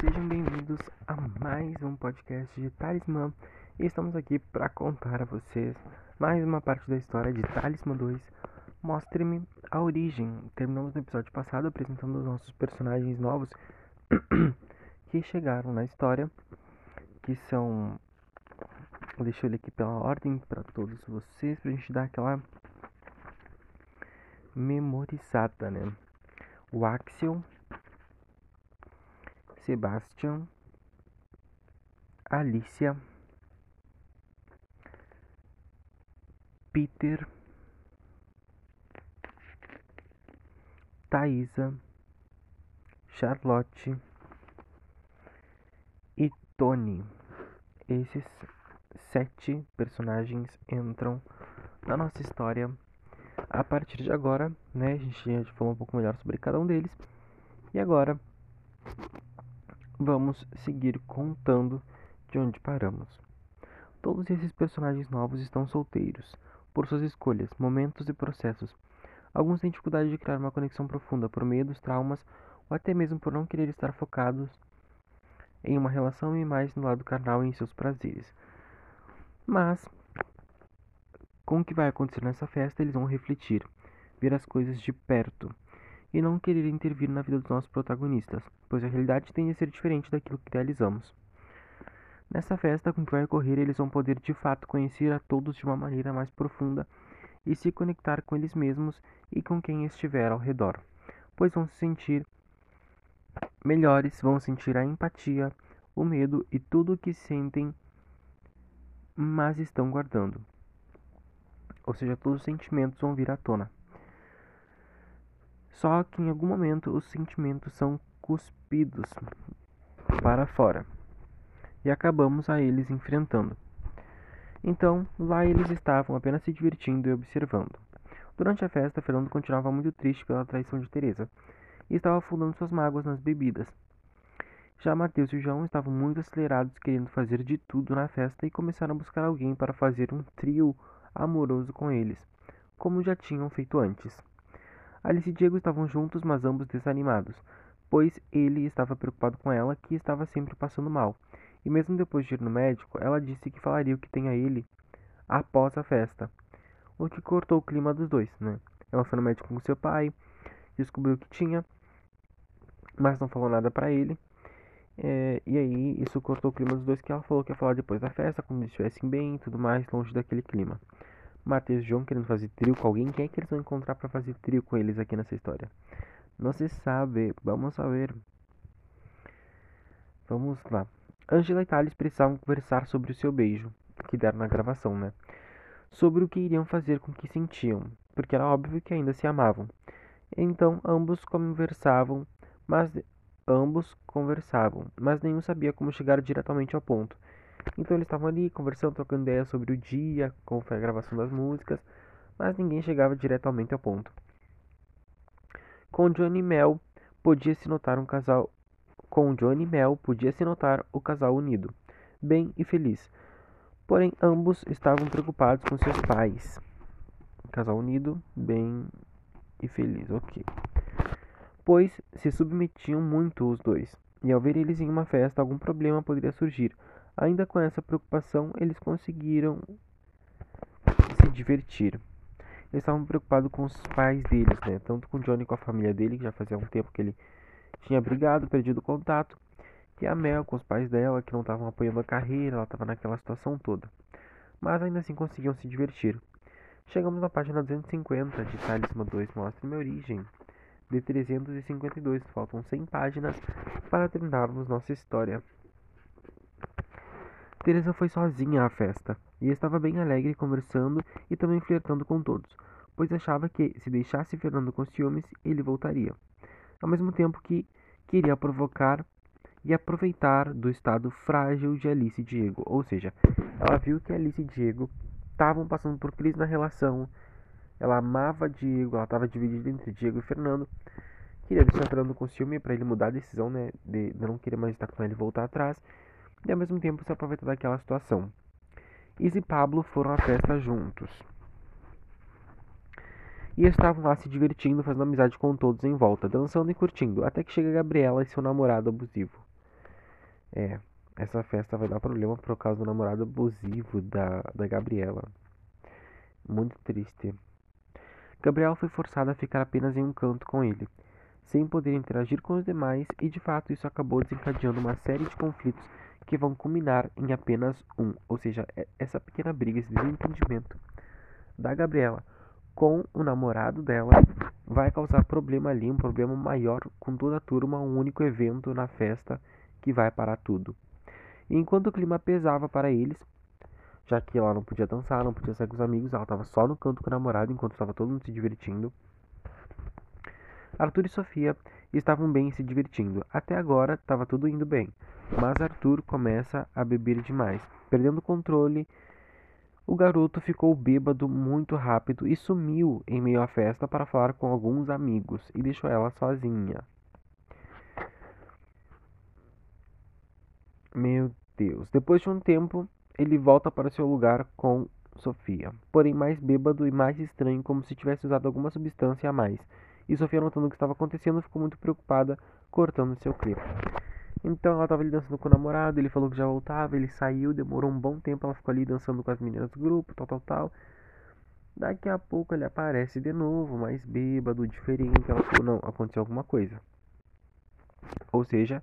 Sejam bem-vindos a mais um podcast de Talismã e estamos aqui para contar a vocês mais uma parte da história de Talismã 2. Mostre-me a origem. Terminamos no episódio passado apresentando os nossos personagens novos que chegaram na história, que são. Deixa eu ler aqui pela ordem para todos vocês, para a gente dar aquela memorizada, né? O Axel, Sebastian, Alicia, Peter, Thaisa, Charlotte e Tony. Esses sete personagens entram na nossa história a partir de agora, né? A gente já falou um pouco melhor sobre cada um deles. E agora vamos seguir contando de onde paramos. Todos esses personagens novos estão solteiros, por suas escolhas, momentos e processos. Alguns têm dificuldade de criar uma conexão profunda por meio dos traumas ou até mesmo por não querer estar focados em uma relação e mais no lado carnal e em seus prazeres. Mas, com o que vai acontecer nessa festa, eles vão refletir, ver as coisas de perto e não querer intervir na vida dos nossos protagonistas, pois a realidade tende a ser diferente daquilo que idealizamos. Nessa festa com que vai ocorrer, eles vão poder de fato conhecer a todos de uma maneira mais profunda e se conectar com eles mesmos e com quem estiver ao redor, pois vão se sentir melhores, vão sentir a empatia, o medo e tudo o que sentem, mas estão guardando. Ou seja, todos os sentimentos vão vir à tona. Só que em algum momento os sentimentos são cuspidos para fora e acabamos a eles enfrentando. Então, lá eles estavam apenas se divertindo e observando. Durante a festa, Fernando continuava muito triste pela traição de Teresa e estava afundando suas mágoas nas bebidas. Já Mateus e João estavam muito acelerados, querendo fazer de tudo na festa e começaram a buscar alguém para fazer um trio amoroso com eles, como já tinham feito antes. Alice e Diego estavam juntos, mas ambos desanimados, pois ele estava preocupado com ela, que estava sempre passando mal. E mesmo depois de ir no médico, ela disse que falaria o que tem a ele após a festa. O que cortou o clima dos dois, né? Ela foi no médico com seu pai, descobriu o que tinha, mas não falou nada para ele. É, e aí isso cortou o clima dos dois, que ela falou que ia falar depois da festa, quando eles estivessem bem e tudo mais, longe daquele clima. Matheus e João querendo fazer trio com alguém, quem é que eles vão encontrar para fazer trio com eles aqui nessa história? Não se sabe, vamos saber. Vamos lá. Angela e Thales precisavam conversar sobre o seu beijo, que deram na gravação, né? Sobre o que iriam fazer com o que sentiam, porque era óbvio que ainda se amavam. Então ambos conversavam, mas ambos conversavam, mas nenhum sabia como chegar diretamente ao ponto. Então eles estavam ali conversando, trocando ideias sobre o dia, como foi a gravação das músicas, mas ninguém chegava diretamente ao ponto. Com Johnny Mel podia se notar um casal com Johnny Mel podia se notar o casal unido, bem e feliz. Porém, ambos estavam preocupados com seus pais. Casal unido, bem e feliz, ok. Pois se submetiam muito os dois, e ao ver eles em uma festa, algum problema poderia surgir. Ainda com essa preocupação, eles conseguiram se divertir. Eles estavam preocupados com os pais deles, né? Tanto com o Johnny com a família dele, que já fazia um tempo que ele tinha brigado, perdido o contato, e a Mel com os pais dela, que não estavam apoiando a carreira, ela estava naquela situação toda. Mas ainda assim conseguiam se divertir. Chegamos na página 250 de Talismã 2 Mostra Minha Origem, de 352. Faltam 100 páginas para terminarmos nossa história. Teresa foi sozinha à festa e estava bem alegre conversando e também flertando com todos, pois achava que, se deixasse Fernando com ciúmes, ele voltaria. Ao mesmo tempo que queria provocar e aproveitar do estado frágil de Alice e Diego. Ou seja, ela viu que Alice e Diego estavam passando por crise na relação. Ela amava Diego, ela estava dividida entre Diego e Fernando. Queria deixar Fernando com ciúme para ele mudar a decisão, né? De não querer mais estar com ele e voltar atrás. E ao mesmo tempo se aproveitar daquela situação. Isa e Pablo foram à festa juntos. E estavam lá se divertindo, fazendo amizade com todos em volta, dançando e curtindo, até que chega Gabriela e seu namorado abusivo. É, essa festa vai dar problema por causa do namorado abusivo da, da Gabriela. Muito triste. Gabriel foi forçada a ficar apenas em um canto com ele, sem poder interagir com os demais, e de fato isso acabou desencadeando uma série de conflitos que vão culminar em apenas um, ou seja, essa pequena briga, esse desentendimento da Gabriela com o namorado dela vai causar problema ali, um problema maior com toda a turma, um único evento na festa que vai parar tudo. E enquanto o clima pesava para eles, já que ela não podia dançar, não podia sair com os amigos, ela estava só no canto com o namorado enquanto estava todo mundo se divertindo. Arthur e Sofia estavam bem se divertindo. Até agora estava tudo indo bem, mas Arthur começa a beber demais, perdendo o controle o garoto ficou bêbado muito rápido e sumiu em meio à festa para falar com alguns amigos e deixou ela sozinha. Meu Deus. Depois de um tempo, ele volta para seu lugar com Sofia, porém mais bêbado e mais estranho, como se tivesse usado alguma substância a mais. E Sofia, notando o que estava acontecendo, ficou muito preocupada, cortando seu clipe. Então ela tava ali dançando com o namorado, ele falou que já voltava, ele saiu, demorou um bom tempo, ela ficou ali dançando com as meninas do grupo, tal, tal, tal. Daqui a pouco ele aparece de novo, mais bêbado, diferente. Ela falou, não, aconteceu alguma coisa. Ou seja,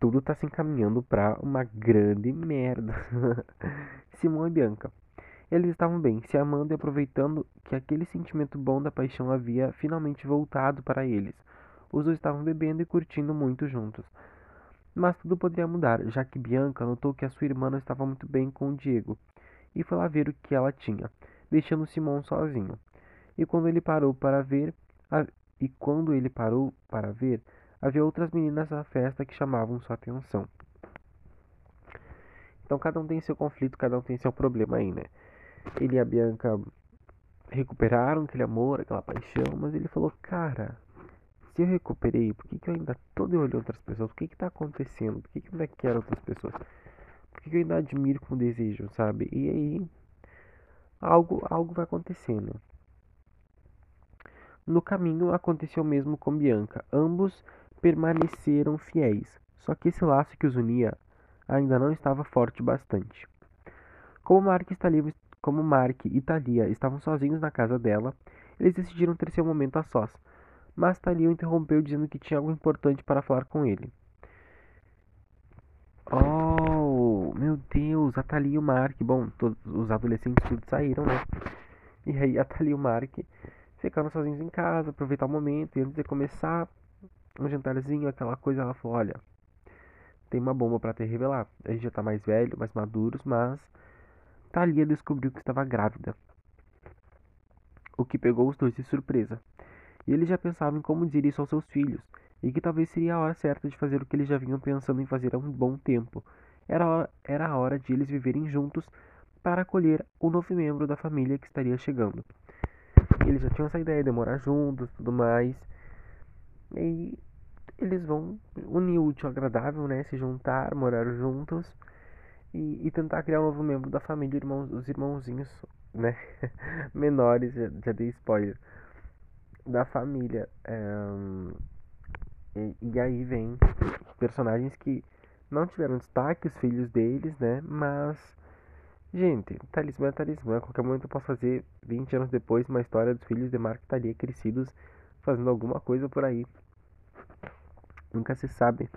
tudo tá se encaminhando para uma grande merda. Simão e Bianca. Eles estavam bem, se amando e aproveitando que aquele sentimento bom da paixão havia finalmente voltado para eles. Os dois estavam bebendo e curtindo muito juntos. Mas tudo poderia mudar, já que Bianca notou que a sua irmã não estava muito bem com o Diego e foi lá ver o que ela tinha, deixando Simão sozinho. E quando ele parou para ver, a... e quando ele parou para ver, havia outras meninas na festa que chamavam sua atenção. Então cada um tem seu conflito, cada um tem seu problema aí, né? Ele e a Bianca recuperaram aquele amor, aquela paixão, mas ele falou, cara, se eu recuperei, por que, que eu ainda tô de olho outras pessoas? O que que tá acontecendo? Por que, que eu ainda quero outras pessoas? Por que, que eu ainda admiro com desejo, sabe? E aí, algo, algo vai acontecendo. No caminho aconteceu o mesmo com Bianca. Ambos permaneceram fiéis, só que esse laço que os unia ainda não estava forte bastante. Como Mark, Thalia, como Mark e Thalia estavam sozinhos na casa dela, eles decidiram ter seu momento a sós mas Thalia o interrompeu dizendo que tinha algo importante para falar com ele. Oh, meu Deus, a Thalia e o Mark. Bom, todos os adolescentes tudo saíram, né? E aí a Thalia e o Mark ficaram sozinhos em casa, aproveitar o momento. E antes de começar um jantarzinho, aquela coisa, ela falou: Olha, tem uma bomba para te revelar. A gente já tá mais velho, mais maduros, mas Thalia descobriu que estava grávida. O que pegou os dois de surpresa e eles já pensavam em como dizer isso aos seus filhos, e que talvez seria a hora certa de fazer o que eles já vinham pensando em fazer há um bom tempo. Era a hora, era a hora de eles viverem juntos para acolher o novo membro da família que estaria chegando. Eles já tinham essa ideia de morar juntos, tudo mais. E eles vão unir o útil ao agradável, né? Se juntar, morar juntos e, e, tentar criar um novo membro da família, irmãos, os irmãozinhos, né? Menores, já, já dei spoiler da família. É, e, e, aí vem personagens que não tiveram destaque, os filhos deles, né? Mas, gente, talismã é talismã. A qualquer momento eu posso fazer, 20 anos depois, uma história dos filhos de Mark Talia crescidos fazendo alguma coisa por aí. Nunca se sabe.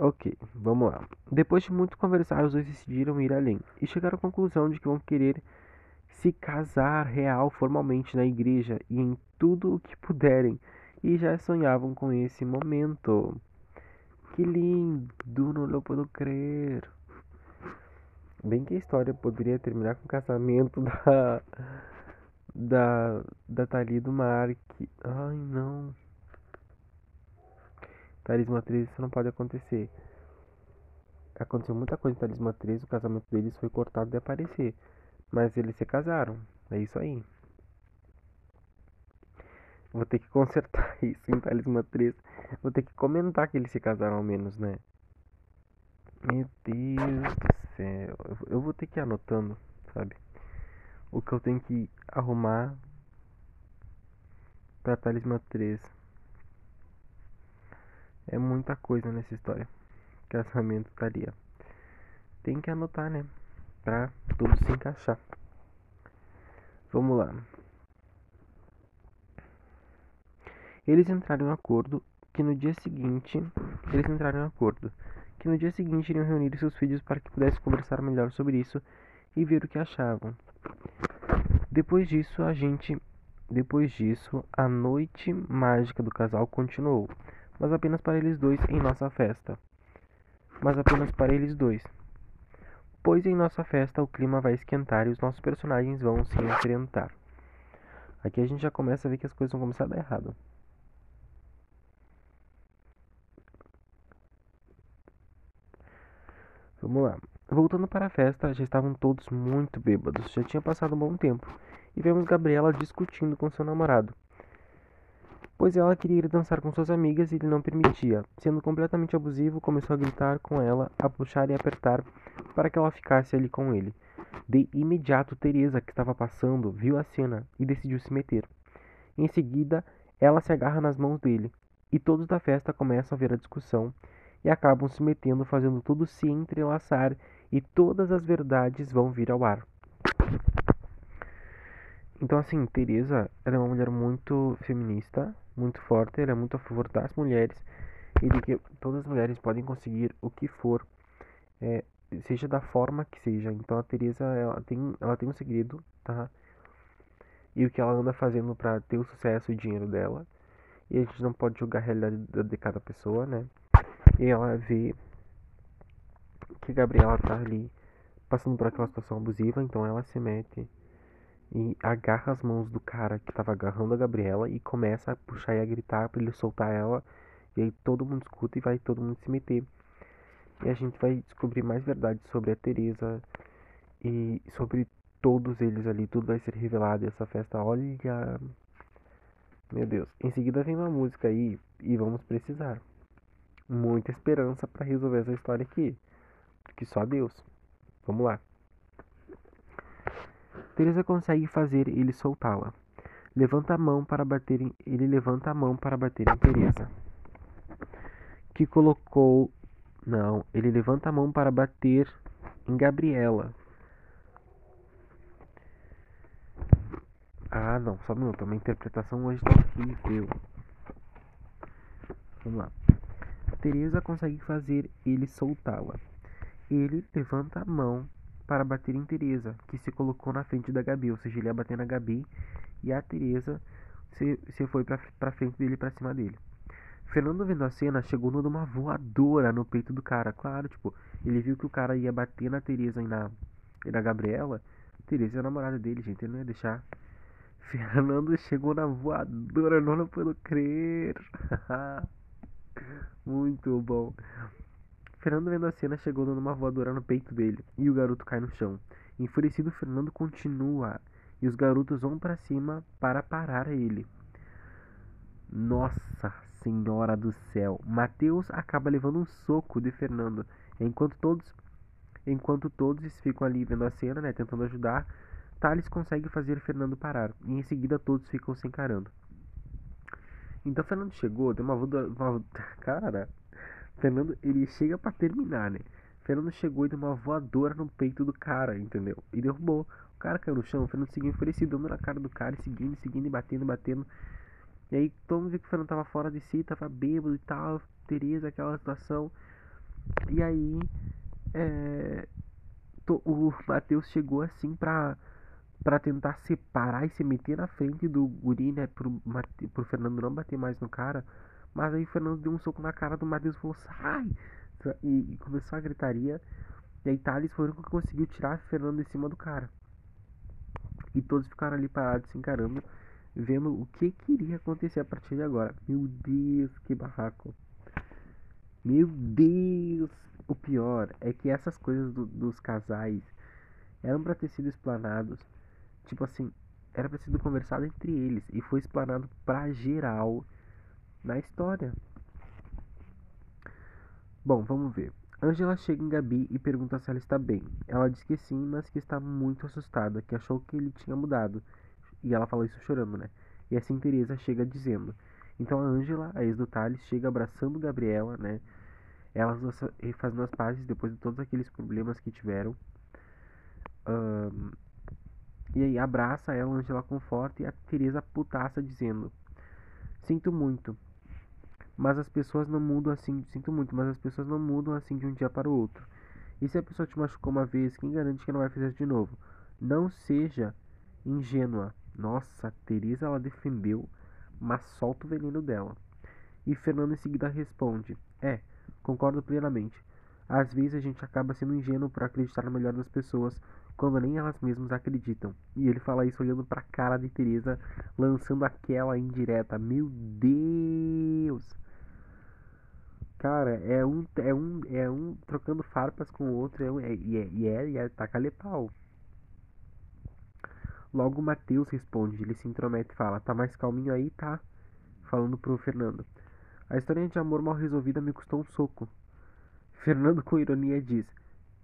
Ok, vamos lá. Depois de muito conversar, os dois decidiram ir além e chegaram à conclusão de que vão querer se casar real formalmente na igreja e em tudo o que puderem, e já sonhavam com esse momento. Que lindo, não eu puedo crer. Bem que a história poderia terminar com o casamento da da da Thalia do Mark. Ai, não. Talismã 13, isso não pode acontecer. Aconteceu muita coisa em Talismã 13, o casamento deles foi cortado de aparecer. Mas eles se casaram. É isso aí. Vou ter que consertar isso em Talismã 3. Vou ter que comentar que eles se casaram ao menos, né? Meu Deus do céu. Eu vou ter que ir anotando, sabe? O que eu tenho que arrumar pra Talismã 3. É muita coisa nessa história. Casamento estaria. Tem que anotar, né? Pra tudo se encaixar. Vamos lá. Eles entraram em acordo que no dia seguinte, eles entraram em acordo que no dia seguinte iriam reunir seus filhos para que pudessem conversar melhor sobre isso e ver o que achavam. Depois disso, a gente, depois disso, a noite mágica do casal continuou, mas apenas para eles dois em nossa festa. Mas apenas para eles dois. Pois em nossa festa o clima vai esquentar e os nossos personagens vão se enfrentar. Aqui a gente já começa a ver que as coisas vão começar a dar errado. Vamos lá. Voltando para a festa, já estavam todos muito bêbados, já tinha passado um bom tempo, e vemos Gabriela discutindo com seu namorado. Pois ela queria ir dançar com suas amigas e ele não permitia. Sendo completamente abusivo, começou a gritar com ela, a puxar e apertar para que ela ficasse ali com ele. De imediato, Teresa, que estava passando, viu a cena e decidiu se meter. Em seguida, ela se agarra nas mãos dele, e todos da festa começam a ver a discussão e acabam se metendo, fazendo tudo se entrelaçar e todas as verdades vão vir ao ar. Então, assim, Teresa, ela é uma mulher muito feminista, muito forte, ela é muito a favor das mulheres e de que todas as mulheres podem conseguir o que for, é, seja da forma que seja. Então, a Teresa, ela tem, ela tem um segredo, tá? E o que ela anda fazendo para ter o sucesso e o dinheiro dela. E a gente não pode julgar a realidade de cada pessoa, né? E ela vê que Gabriela tá ali passando por aquela situação abusiva, então ela se mete e agarra as mãos do cara que tava agarrando a Gabriela e começa a puxar e a gritar para ele soltar ela. E aí todo mundo escuta e vai todo mundo se meter. E a gente vai descobrir mais verdades sobre a Teresa e sobre todos eles ali, tudo vai ser revelado. Essa festa, olha, meu Deus. Em seguida vem uma música aí e vamos precisar muita esperança para resolver essa história aqui. Porque só Deus. Vamos lá. Teresa consegue fazer ele soltá-la. Levanta a mão para bater em... ele levanta a mão para bater em Teresa. Que colocou não, ele levanta a mão para bater em Gabriela. Ah, não, só um minuto. Minha interpretação hoje tá horrível. Vamos lá. Teresa consegue fazer ele soltá-la. Ele levanta a mão para bater em Teresa, que se colocou na frente da Gabi, ou seja, ele ia bater na Gabi e a Teresa se, se foi pra frente dele para cima dele. Fernando vendo a cena, chegou no uma voadora no peito do cara. Claro, tipo, ele viu que o cara ia bater na Teresa e na, e na Gabriela. Teresa é a namorada dele, gente, ele não ia deixar. Fernando chegou na voadora, não, não puedo crer. Muito bom. Fernando vendo a cena chegou dando uma voadora no peito dele e o garoto cai no chão. Enfurecido, Fernando continua e os garotos vão para cima para parar ele. Nossa Senhora do céu! Mateus acaba levando um soco de Fernando, enquanto todos enquanto todos ficam ali vendo a cena, né, tentando ajudar. Thales consegue fazer Fernando parar e em seguida todos ficam se encarando. Então Fernando chegou, deu uma voadora. Uma... Cara, Fernando, ele chega para terminar, né? Fernando chegou e deu uma voadora no peito do cara, entendeu? E derrubou. O cara caiu no chão, o Fernando seguiu enfurecido, dando na cara do cara, e seguindo, seguindo, e batendo, batendo. E aí todo mundo viu que o Fernando tava fora de si, tava bêbado e tal, Tereza, aquela situação. E aí, é, o Matheus chegou assim pra para tentar separar e se meter na frente do guri, né? Pro, pro Fernando não bater mais no cara. Mas aí o Fernando deu um soco na cara do Matheus e falou, sai! E, e, começou a gritaria. E aí Thales foi o que conseguiu tirar Fernando de cima do cara. E todos ficaram ali parados, se encarando, vendo o que queria acontecer a partir de agora. Meu Deus, que barraco. Meu Deus! O pior é que essas coisas do, dos casais eram para ter sido explanados tipo assim, era pra ser conversado entre eles e foi explanado pra geral na história. Bom, vamos ver. Angela chega em Gabi e pergunta se ela está bem. Ela diz que sim, mas que está muito assustada, que achou que ele tinha mudado. E ela fala isso chorando, né? E assim Teresa chega dizendo: Então a Ângela, a ex do Thales, chega abraçando Gabriela, né? Elas fazendo as pazes depois de todos aqueles problemas que tiveram. Um, e aí abraça ela, Angela conforta e a Teresa putaça dizendo: Sinto muito, mas as pessoas não mudam assim. Sinto muito, mas as pessoas não mudam assim de um dia para o outro. E se a pessoa te machucou uma vez, quem garante que não vai fazer de novo? Não seja ingênua. Nossa, a Teresa ela defendeu, mas solta o veneno dela. E Fernando em seguida responde: É, concordo plenamente. Às vezes a gente acaba sendo ingênuo por acreditar no melhor das pessoas quando nem elas mesmas acreditam. E ele fala isso olhando pra cara de Teresa, lançando aquela indireta. Meu Deus! Cara, é um, é um, é um trocando farpas com o outro, é, é, e é, e é, e é, taca letal. Logo Matheus responde, ele se intromete e fala, tá mais calminho aí, tá? Falando pro Fernando. A história de amor mal resolvida me custou um soco. Fernando com ironia diz,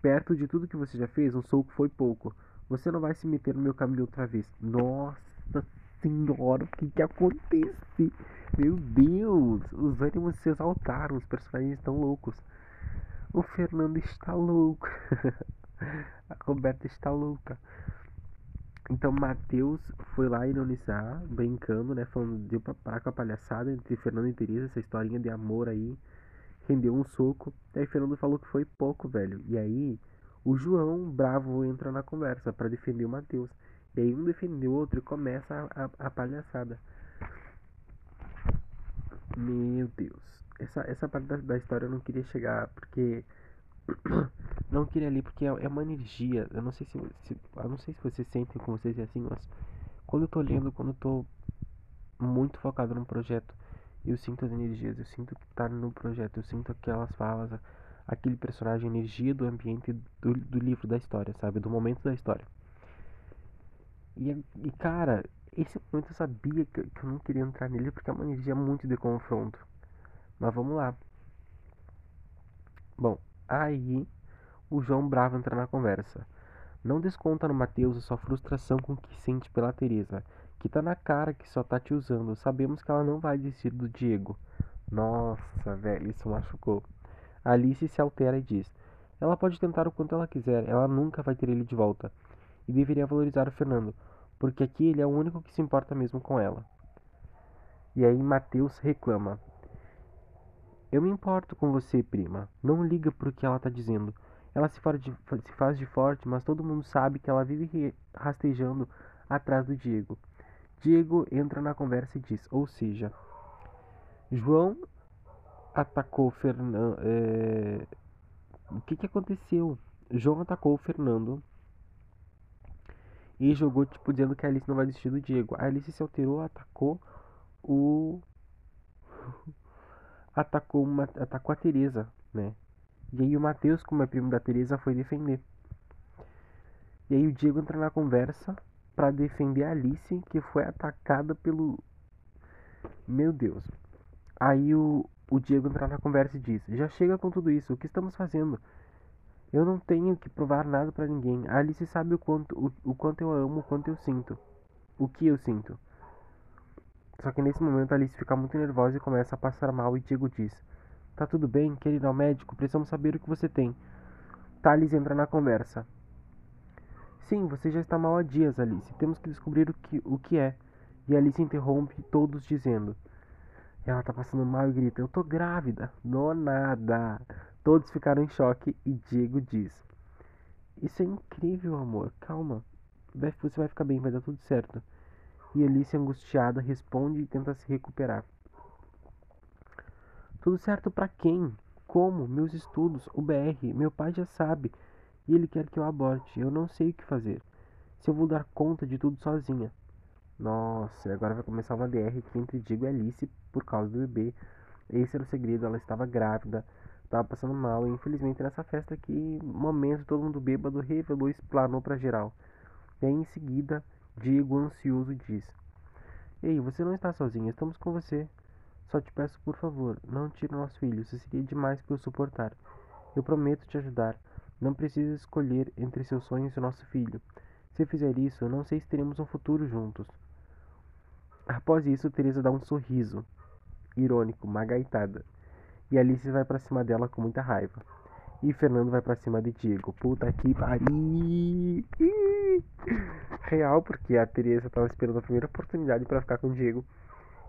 perto de tudo que você já fez, um soco foi pouco. Você não vai se meter no meu caminho outra vez. Nossa senhora, o que que acontece? Meu Deus, os ânimos se exaltaram, os personagens estão loucos. O Fernando está louco. a Roberta está louca. Então Matheus foi lá ironizar, brincando, né? Falando, deu pra parar com a palhaçada entre Fernando e Teresa, essa historinha de amor aí. Rendeu um soco. Aí Fernando falou que foi pouco, velho. E aí o João, bravo, entra na conversa para defender o Matheus. E aí um defende o outro e começa a, a, a palhaçada. Meu Deus. Essa, essa parte da, da história eu não queria chegar porque. não queria ali porque é, é uma energia. Eu não sei se, se. Eu não sei se vocês sentem com vocês é assim, mas. Quando eu tô lendo, quando eu tô muito focado num projeto, eu sinto as energias, eu sinto que tá no projeto, eu sinto aquelas falas, aquele personagem, a energia do ambiente do, do livro, da história, sabe? Do momento da história. E, e cara, esse momento eu sabia que, eu não queria entrar nele porque é uma energia muito de confronto. Mas vamos lá. Bom, aí o João Bravo entra na conversa. Não desconta no Matheus a sua frustração com o que sente pela Teresa, que tá na cara que só tá te usando. Sabemos que ela não vai desistir do Diego. Nossa, velho, isso machucou. Alice se altera e diz: Ela pode tentar o quanto ela quiser, ela nunca vai ter ele de volta. E deveria valorizar o Fernando porque aqui ele é o único que se importa mesmo com ela. E aí Mateus reclama. Eu me importo com você, prima. Não liga pro que ela tá dizendo. Ela se, de, se faz de forte, mas todo mundo sabe que ela vive rastejando atrás do Diego. Diego entra na conversa e diz, ou seja, João atacou Fernando. É... O que, que aconteceu? João atacou o Fernando e jogou, tipo, dizendo que a Alice não vai desistir do Diego. A Alice se alterou, atacou o. atacou, uma... atacou a Teresa, né? E aí o Matheus, como é primo da Teresa, foi defender. E aí o Diego entra na conversa para defender a Alice, que foi atacada pelo. Meu Deus. Aí o, o Diego entra na conversa e diz: Já chega com tudo isso, o que estamos fazendo? Eu não tenho que provar nada para ninguém. A Alice sabe o quanto, o, o quanto eu amo, o quanto eu sinto. O que eu sinto. Só que nesse momento Alice fica muito nervosa e começa a passar mal e Diego diz: Tá tudo bem, quer ir ao médico? Precisamos saber o que você tem. Thales entra na conversa. Sim, você já está mal há dias, Alice. Temos que descobrir o que, o que é. E Alice interrompe todos dizendo: Ela tá passando mal e grita: Eu tô grávida. Não nada. Todos ficaram em choque e Diego diz: Isso é incrível, amor. Calma. Você vai ficar bem, vai dar tudo certo. E Alice, angustiada, responde e tenta se recuperar. Tudo certo para quem? Como? Meus estudos, o BR, meu pai já sabe. E ele quer que eu aborte. Eu não sei o que fazer. Se eu vou dar conta de tudo sozinha. Nossa, agora vai começar uma DR entre Diego e Alice por causa do bebê. Esse era o segredo, ela estava grávida tava passando mal. E infelizmente nessa festa aqui, momento, todo mundo bêbado revelou explanou pra geral. E aí em seguida, Diego ansioso diz: Ei, você não está sozinho, estamos com você. Só te peço por favor, não tire nosso filho, isso seria demais para eu suportar. Eu prometo te ajudar. Não precisa escolher entre seus sonhos e nosso filho. Se fizer isso, não sei se teremos um futuro juntos. Após isso, Teresa dá um sorriso. irônico, uma gaitada. E Alice vai para cima dela com muita raiva. E Fernando vai para cima de Diego. Puta que pariu! Real, porque a Teresa tava esperando a primeira oportunidade para ficar com o Diego.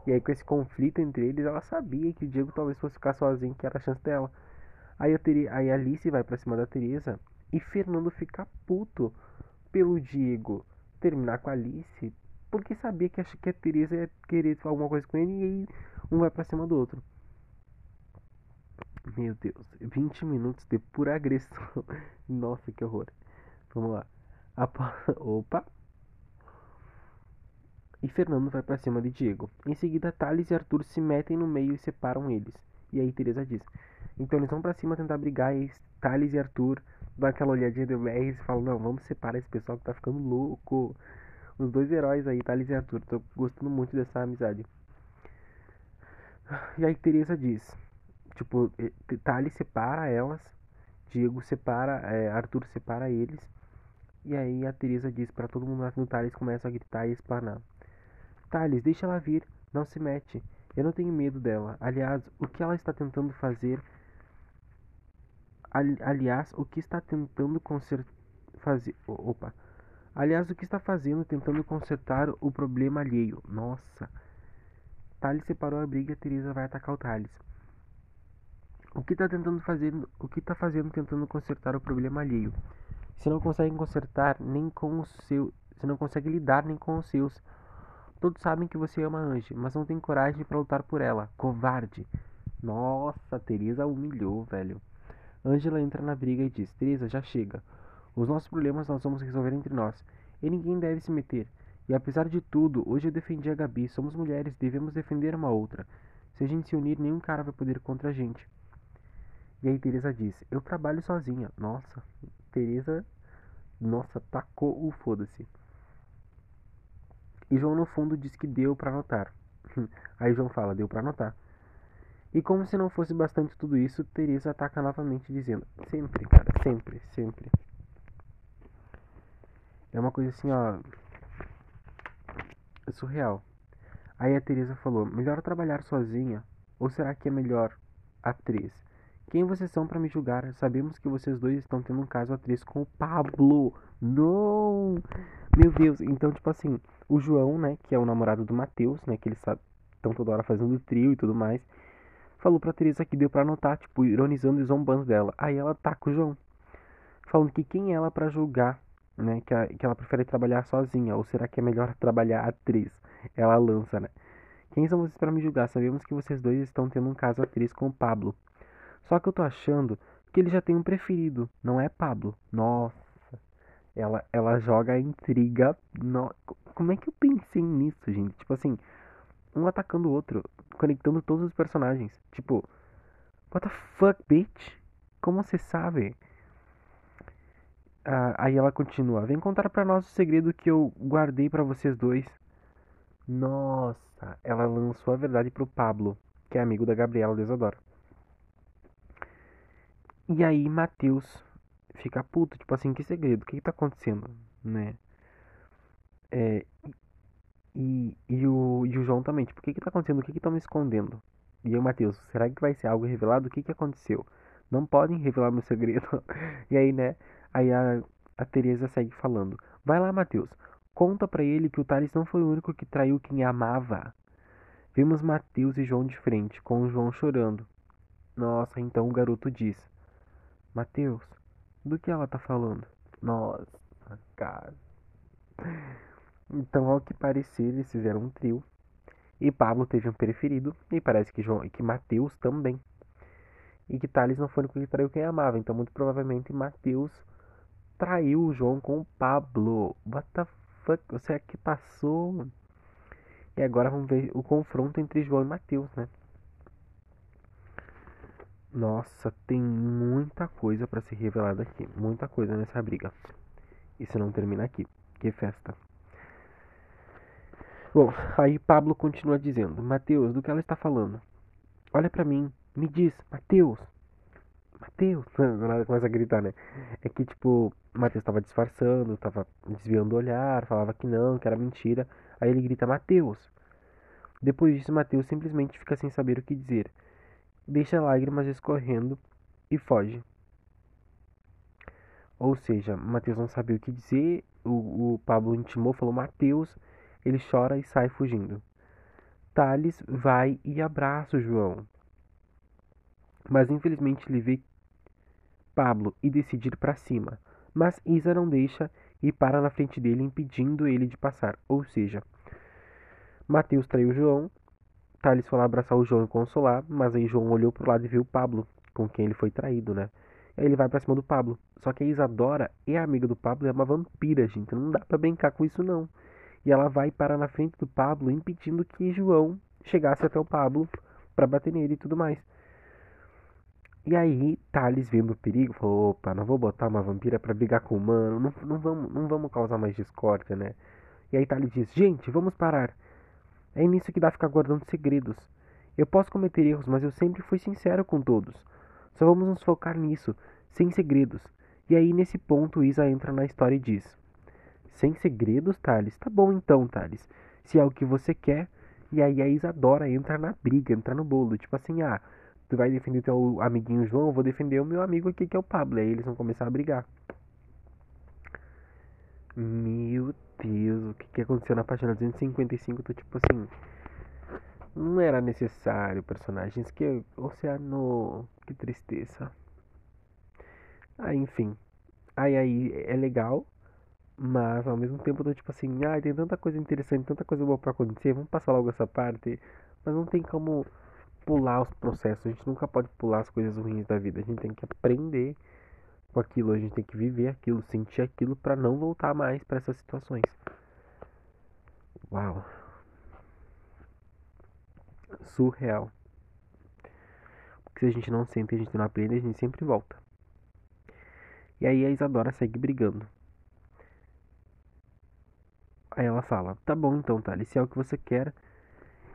E aí com esse conflito entre eles, ela sabia que o Diego talvez fosse ficar sozinho, que era a chance dela. Aí a, aí Alice vai pra cima da Teresa e Fernando fica puto pelo Diego terminar com a Alice, porque sabia que, que a Teresa ia querer alguma coisa com ele e aí um vai pra cima do outro. Meu Deus, 20 minutos de pura agressão. Nossa, que horror. Vamos lá. Opa! E Fernando vai para cima de Diego. Em seguida, Thales e Arthur se metem no meio e separam eles. E aí Teresa diz: Então eles vão para cima tentar brigar e Thales e Arthur dão aquela olhadinha do BR e falam: Não, vamos separar esse pessoal que tá ficando louco. Os dois heróis aí, Thales e Arthur. Tô gostando muito dessa amizade. E aí Teresa diz: Tipo, Thales separa elas, Diego separa, é, Arthur separa eles. E aí a Teresa diz para todo mundo no Thales começa a gritar e explanar. Thales, deixa ela vir, não se mete. Eu não tenho medo dela. Aliás, o que ela está tentando fazer. aliás, o que está tentando consertar. Fazer. Opa. Aliás, o que está fazendo tentando consertar o problema alheio. Nossa. Thales separou a briga e a Teresa vai atacar o Thales. O que está tentando fazer, o que está fazendo tentando consertar o problema alheio? Se não consegue consertar nem com os seus, se não consegue lidar nem com os seus, todos sabem que você ama Ange, mas não tem coragem para lutar por ela. Covarde. Nossa, Teresa humilhou, velho. Angela entra na briga e diz: Teresa, já chega. Os nossos problemas nós vamos resolver entre nós. E ninguém deve se meter. E apesar de tudo, hoje eu defendi a Gabi. Somos mulheres, devemos defender uma outra. Se a gente se unir, nenhum cara vai poder contra a gente. E aí Teresa disse, eu trabalho sozinha. Nossa, Teresa, nossa, tacou o foda-se. E João no fundo disse que deu para anotar. Aí João fala, deu para anotar. E como se não fosse bastante tudo isso, Teresa ataca novamente dizendo, sempre, cara, sempre, sempre. É uma coisa assim, ó, é surreal. Aí a Teresa falou, melhor trabalhar sozinha, ou será que é melhor atriz? Quem vocês são para me julgar? Sabemos que vocês dois estão tendo um caso atriz com o Pablo. Não! Meu Deus, então, tipo assim, o João, né, que é o namorado do Matheus, né, que eles estão toda hora fazendo trio e tudo mais, falou pra Teresa que deu pra anotar, tipo, ironizando e zombando dela. Aí ela tá com o João, falando que quem é ela para julgar, né, que, a, que ela prefere trabalhar sozinha, ou será que é melhor trabalhar atriz? Ela lança, né. Quem são vocês para me julgar? Sabemos que vocês dois estão tendo um caso atriz com o Pablo. Só que eu tô achando que ele já tem um preferido, não é Pablo. Nossa, ela, ela joga a intriga. No... Como é que eu pensei nisso, gente? Tipo assim, um atacando o outro, conectando todos os personagens. Tipo, what the fuck, bitch? Como você sabe? Ah, aí ela continua: Vem contar para nós o segredo que eu guardei para vocês dois. Nossa, ela lançou a verdade pro Pablo, que é amigo da Gabriela Desadora. E aí Matheus fica puto, tipo assim, que segredo? O que, que tá acontecendo? Né? É, e, e, o, e o João também, tipo, o que que tá acontecendo? O que que estão me escondendo? E aí Matheus, será que vai ser algo revelado? O que que aconteceu? Não podem revelar meu segredo. e aí, né? Aí a, a Teresa segue falando. Vai lá, Matheus. Conta para ele que o Thales não foi o único que traiu quem amava. Vimos Mateus e João de frente, com o João chorando. Nossa, então o garoto diz: Mateus, do que ela tá falando? Nossa, cara. Então, ao que parecer, eles fizeram um trio. E Pablo teve um preferido. E parece que João e que Mateus também. E que Thales não foi o que traiu quem amava. Então, muito provavelmente, Mateus traiu o João com Pablo. What the fuck? Você é que passou? E agora vamos ver o confronto entre João e Mateus, né? Nossa, tem muita coisa para ser revelada aqui. Muita coisa nessa briga. Isso não termina aqui. Que festa. Bom, aí Pablo continua dizendo: Mateus, do que ela está falando? Olha para mim, me diz, Mateus. Mateus. Nada começa a gritar, né? É que, tipo, Mateus estava disfarçando, estava desviando o olhar, falava que não, que era mentira. Aí ele grita: Mateus, Depois disso, Mateus simplesmente fica sem saber o que dizer. Deixa lágrimas escorrendo e foge. Ou seja, Mateus não sabia o que dizer, o, o Pablo intimou, falou Mateus, ele chora e sai fugindo. Thales vai e abraça o João. Mas infelizmente ele vê Pablo e decide ir para cima. Mas Isa não deixa e para na frente dele, impedindo ele de passar. Ou seja, Mateus traiu João, Thales foi lá abraçar o João e consolar, mas aí João olhou pro lado e viu o Pablo, com quem ele foi traído, né? Aí ele vai pra cima do Pablo. Só que a Isadora é amiga do Pablo, é uma vampira, gente. Não dá pra brincar com isso, não. E ela vai parar na frente do Pablo, impedindo que João chegasse até o Pablo para bater nele e tudo mais. E aí, Thales vendo o perigo, falou: opa, não vou botar uma vampira para brigar com o humano, não, não, vamos, não vamos causar mais discórdia, né? E aí, Thales diz: gente, vamos parar. É nisso que dá ficar guardando segredos. Eu posso cometer erros, mas eu sempre fui sincero com todos. Só vamos nos focar nisso, sem segredos. E aí, nesse ponto, Isa entra na história e diz: Sem segredos, Thales? Tá bom então, Thales. Se é o que você quer. E aí a Isadora entra na briga, entra no bolo. Tipo assim, ah tu vai defender teu amiguinho João, eu vou defender o meu amigo aqui que é o Pablo. Aí eles vão começar a brigar. Meu Deus, o que, que aconteceu na página 255? Tô tipo assim. Não era necessário personagens que. Oceano. Que tristeza. Ah, enfim. Aí aí é legal. Mas ao mesmo tempo eu tô tipo assim, ah, tem tanta coisa interessante, tanta coisa boa pra acontecer, vamos passar logo essa parte. Mas não tem como pular os processos, a gente nunca pode pular as coisas ruins da vida. A gente tem que aprender com aquilo, a gente tem que viver aquilo, sentir aquilo para não voltar mais para essas situações. Uau. Surreal. Porque se a gente não sente, a gente não aprende, a gente sempre volta. E aí a Isadora segue brigando. Aí ela fala: Tá bom então, Thales, se é o que você quer,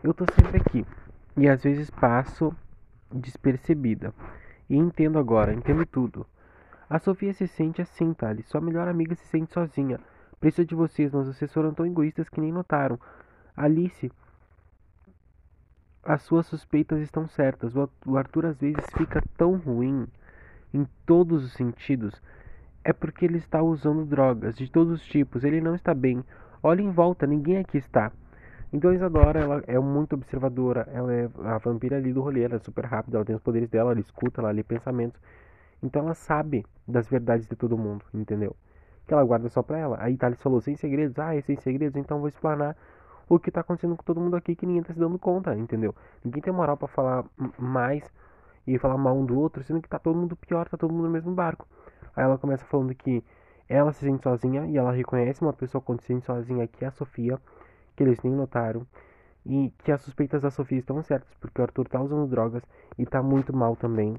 eu tô sempre aqui e às vezes passo despercebida. E entendo agora, entendo tudo. A Sofia se sente assim, Thales. Sua melhor amiga se sente sozinha. Precisa de vocês, mas vocês foram tão egoístas que nem notaram. Alice, as suas suspeitas estão certas. O Arthur às vezes fica tão ruim em todos os sentidos. É porque ele está usando drogas de todos os tipos. Ele não está bem. Olhe em volta, ninguém aqui está. Então a Isadora, ela é muito observadora, ela é a vampira ali do rolê, ela é super rápida, ela tem os poderes dela, ela escuta, ela lê pensamentos. Então ela sabe das verdades de todo mundo, entendeu? Que ela guarda só pra ela. Aí Thales falou, sem segredos, ah, é sem segredos, então vou explanar o que tá acontecendo com todo mundo aqui que ninguém tá se dando conta, entendeu? Ninguém tem moral para falar mais e falar mal um do outro, sendo que tá todo mundo pior, tá todo mundo no mesmo barco. Aí ela começa falando que ela se sente sozinha e ela reconhece uma pessoa quando se sente sozinha, que é a Sofia que eles nem notaram, e que as suspeitas da Sofia estão certas, porque o Arthur tá usando drogas e tá muito mal também.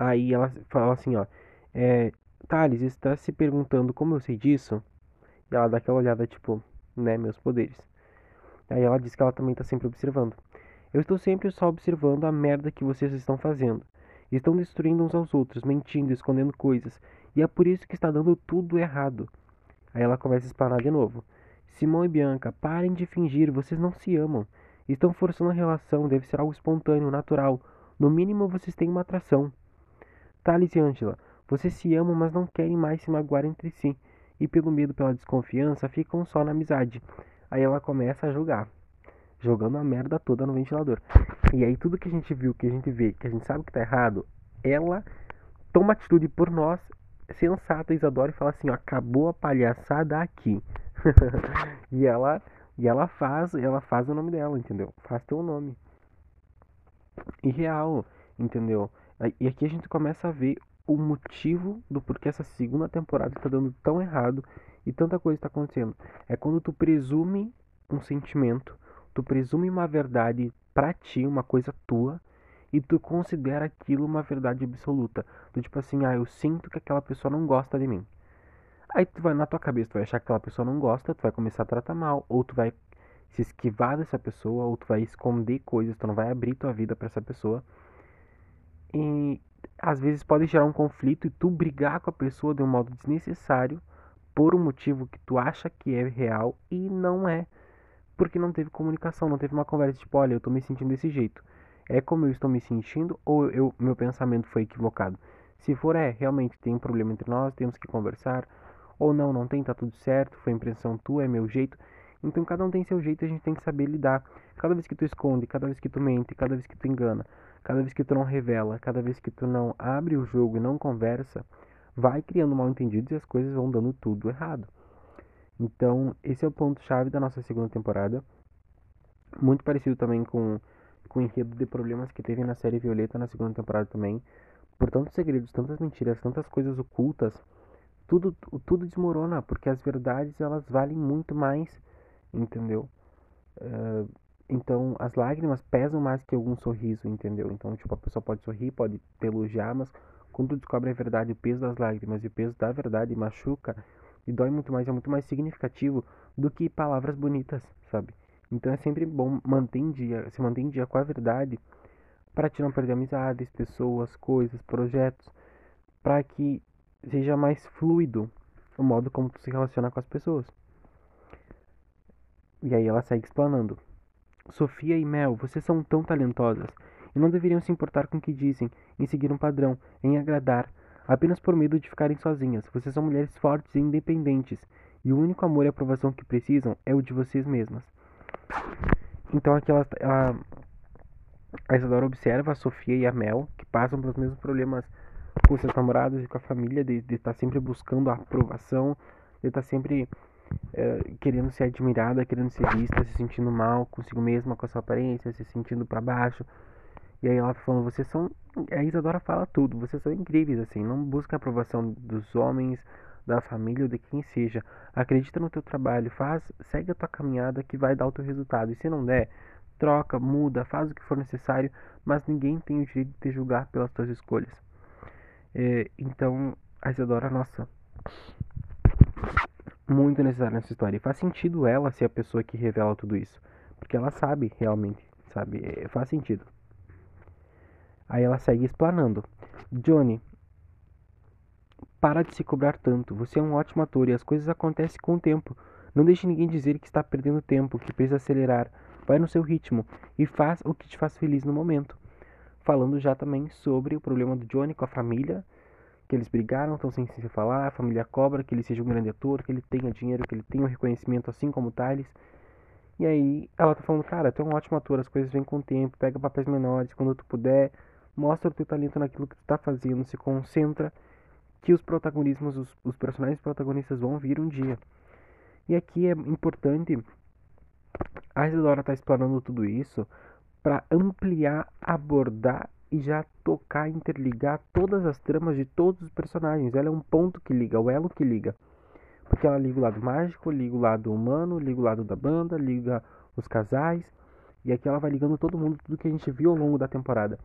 Aí ela fala assim, ó, é, Thales, está se perguntando como eu sei disso? E ela dá aquela olhada, tipo, né, meus poderes. Aí ela diz que ela também tá sempre observando. Eu estou sempre só observando a merda que vocês estão fazendo. Estão destruindo uns aos outros, mentindo, escondendo coisas. E é por isso que está dando tudo errado. Aí ela começa a explanar de novo. Simão e Bianca, parem de fingir, vocês não se amam. Estão forçando a relação, deve ser algo espontâneo, natural. No mínimo vocês têm uma atração. Thales e Angela, vocês se amam, mas não querem mais se magoar entre si. E pelo medo, pela desconfiança, ficam só na amizade. Aí ela começa a julgar. Jogando a merda toda no ventilador. E aí tudo que a gente viu, que a gente vê, que a gente sabe que tá errado, ela toma atitude por nós, sensata, Isadora, e fala assim, ó, acabou a palhaçada aqui. e ela e ela faz, ela faz o nome dela, entendeu? Faz teu nome. E real, entendeu? E aqui a gente começa a ver o motivo do porquê essa segunda temporada está dando tão errado e tanta coisa está acontecendo. É quando tu presume um sentimento, tu presume uma verdade para ti, uma coisa tua, e tu considera aquilo uma verdade absoluta. Do tipo assim, ah, eu sinto que aquela pessoa não gosta de mim. Aí tu vai na tua cabeça, tu vai achar que aquela pessoa não gosta, tu vai começar a tratar mal, ou tu vai se esquivar dessa pessoa, ou tu vai esconder coisas, tu não vai abrir tua vida para essa pessoa. E às vezes pode gerar um conflito e tu brigar com a pessoa de um modo desnecessário por um motivo que tu acha que é real e não é. porque não teve comunicação, não teve uma conversa tipo, olha, eu tô me sentindo desse jeito. É como eu estou me sentindo ou eu, meu pensamento foi equivocado? Se for, é, realmente tem um problema entre nós, temos que conversar. Ou não, não tem, tá tudo certo, foi impressão tua, é meu jeito. Então cada um tem seu jeito a gente tem que saber lidar. Cada vez que tu esconde, cada vez que tu mente, cada vez que tu engana, cada vez que tu não revela, cada vez que tu não abre o jogo e não conversa, vai criando mal entendidos e as coisas vão dando tudo errado. Então, esse é o ponto-chave da nossa segunda temporada. Muito parecido também com, com o enredo de problemas que teve na série Violeta na segunda temporada também. Por tantos segredos, tantas mentiras, tantas coisas ocultas, tudo, tudo desmorona, porque as verdades elas valem muito mais, entendeu? Uh, então, as lágrimas pesam mais que algum sorriso, entendeu? Então, tipo, a pessoa pode sorrir, pode te elogiar, mas quando tu descobre a verdade, o peso das lágrimas e o peso da verdade machuca, e dói muito mais, é muito mais significativo do que palavras bonitas, sabe? Então é sempre bom manter em dia, se manter em dia com a verdade para te não perder amizades, pessoas, coisas, projetos, para que seja mais fluido o modo como tu se relaciona com as pessoas. E aí ela segue explanando. Sofia e Mel, vocês são tão talentosas e não deveriam se importar com o que dizem, em seguir um padrão, em agradar, apenas por medo de ficarem sozinhas. Vocês são mulheres fortes e independentes, e o único amor e aprovação que precisam é o de vocês mesmas. Então aqui ela, ela a Isadora observa a Sofia e a Mel, que passam pelos mesmos problemas com seus namorados e com a família, de, de estar sempre buscando a aprovação, de estar sempre é, querendo ser admirada, querendo ser vista, se sentindo mal consigo mesma, com a sua aparência, se sentindo para baixo, e aí ela falando, vocês são. A Isadora fala tudo, vocês são incríveis, assim. Não busca a aprovação dos homens, da família ou de quem seja. Acredita no teu trabalho, faz, segue a tua caminhada que vai dar o teu resultado. E se não der, troca, muda, faz o que for necessário, mas ninguém tem o direito de te julgar pelas tuas escolhas. É, então, a Isadora, nossa, muito necessária nessa história. E faz sentido ela ser a pessoa que revela tudo isso. Porque ela sabe realmente, sabe? É, faz sentido. Aí ela segue explanando. Johnny, para de se cobrar tanto. Você é um ótimo ator e as coisas acontecem com o tempo. Não deixe ninguém dizer que está perdendo tempo, que precisa acelerar. Vai no seu ritmo e faz o que te faz feliz no momento. Falando já também sobre o problema do Johnny com a família, que eles brigaram, estão sem se falar, a família cobra que ele seja um grande ator, que ele tenha dinheiro, que ele tenha um reconhecimento assim como o Thales. E aí ela tá falando, cara, tu é um ótimo ator, as coisas vêm com o tempo, pega papéis menores quando tu puder, mostra o teu talento naquilo que tu está fazendo, se concentra que os protagonismos, os, os personagens protagonistas vão vir um dia. E aqui é importante, a Isadora está explorando tudo isso para ampliar, abordar e já tocar, interligar todas as tramas de todos os personagens. Ela é um ponto que liga, o elo que liga. Porque ela liga o lado mágico, liga o lado humano, liga o lado da banda, liga os casais. E aqui ela vai ligando todo mundo, tudo que a gente viu ao longo da temporada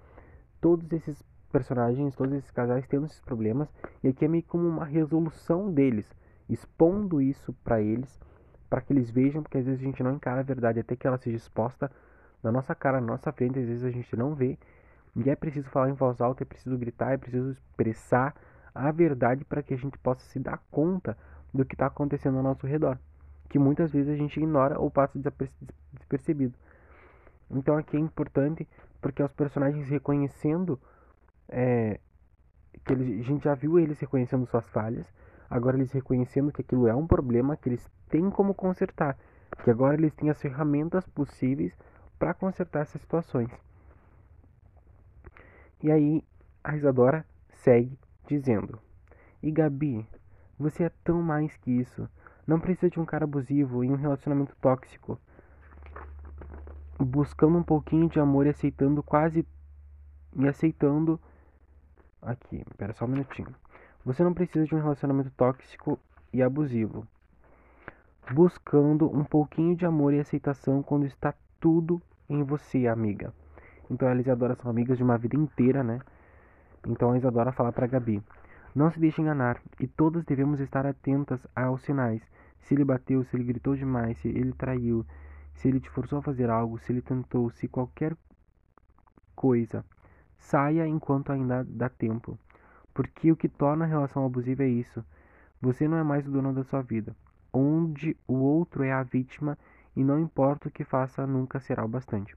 todos esses personagens, todos esses casais tendo esses problemas, e aqui é meio como uma resolução deles, expondo isso para eles, para que eles vejam, porque às vezes a gente não encara a verdade até que ela seja exposta na nossa cara, na nossa frente, às vezes a gente não vê, e é preciso falar em voz alta, é preciso gritar, é preciso expressar a verdade para que a gente possa se dar conta do que está acontecendo ao nosso redor, que muitas vezes a gente ignora ou passa despercebido. Então aqui é importante porque os personagens reconhecendo é, que eles, a gente já viu eles reconhecendo suas falhas, agora eles reconhecendo que aquilo é um problema que eles têm como consertar, que agora eles têm as ferramentas possíveis para consertar essas situações. E aí a Isadora segue dizendo: "E Gabi, você é tão mais que isso. Não precisa de um cara abusivo em um relacionamento tóxico." buscando um pouquinho de amor e aceitando quase e aceitando aqui, espera só um minutinho. Você não precisa de um relacionamento tóxico e abusivo. Buscando um pouquinho de amor e aceitação quando está tudo em você, amiga. Então a Isadora são amigas de uma vida inteira, né? Então a Isadora fala para Gabi: Não se deixe enganar e todas devemos estar atentas aos sinais. Se ele bateu, se ele gritou demais, se ele traiu, se ele te forçou a fazer algo, se ele tentou, se qualquer coisa, saia enquanto ainda dá tempo. Porque o que torna a relação abusiva é isso. Você não é mais o dono da sua vida. Onde o outro é a vítima e não importa o que faça, nunca será o bastante.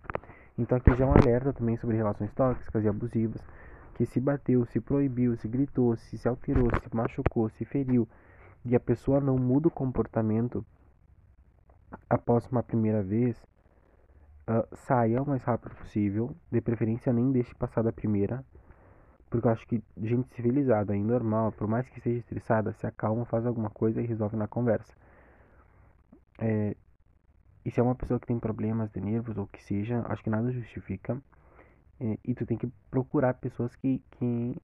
Então aqui já é um alerta também sobre relações tóxicas e abusivas, que se bateu, se proibiu, se gritou, se se alterou, se machucou, se feriu, e a pessoa não muda o comportamento após uma primeira vez, uh, saia o mais rápido possível, de preferência nem deixe passar da primeira, porque eu acho que gente civilizada e normal, por mais que seja estressada, se acalma, faz alguma coisa e resolve na conversa. É, e se é uma pessoa que tem problemas de nervos ou que seja, acho que nada justifica. É, e tu tem que procurar pessoas que, que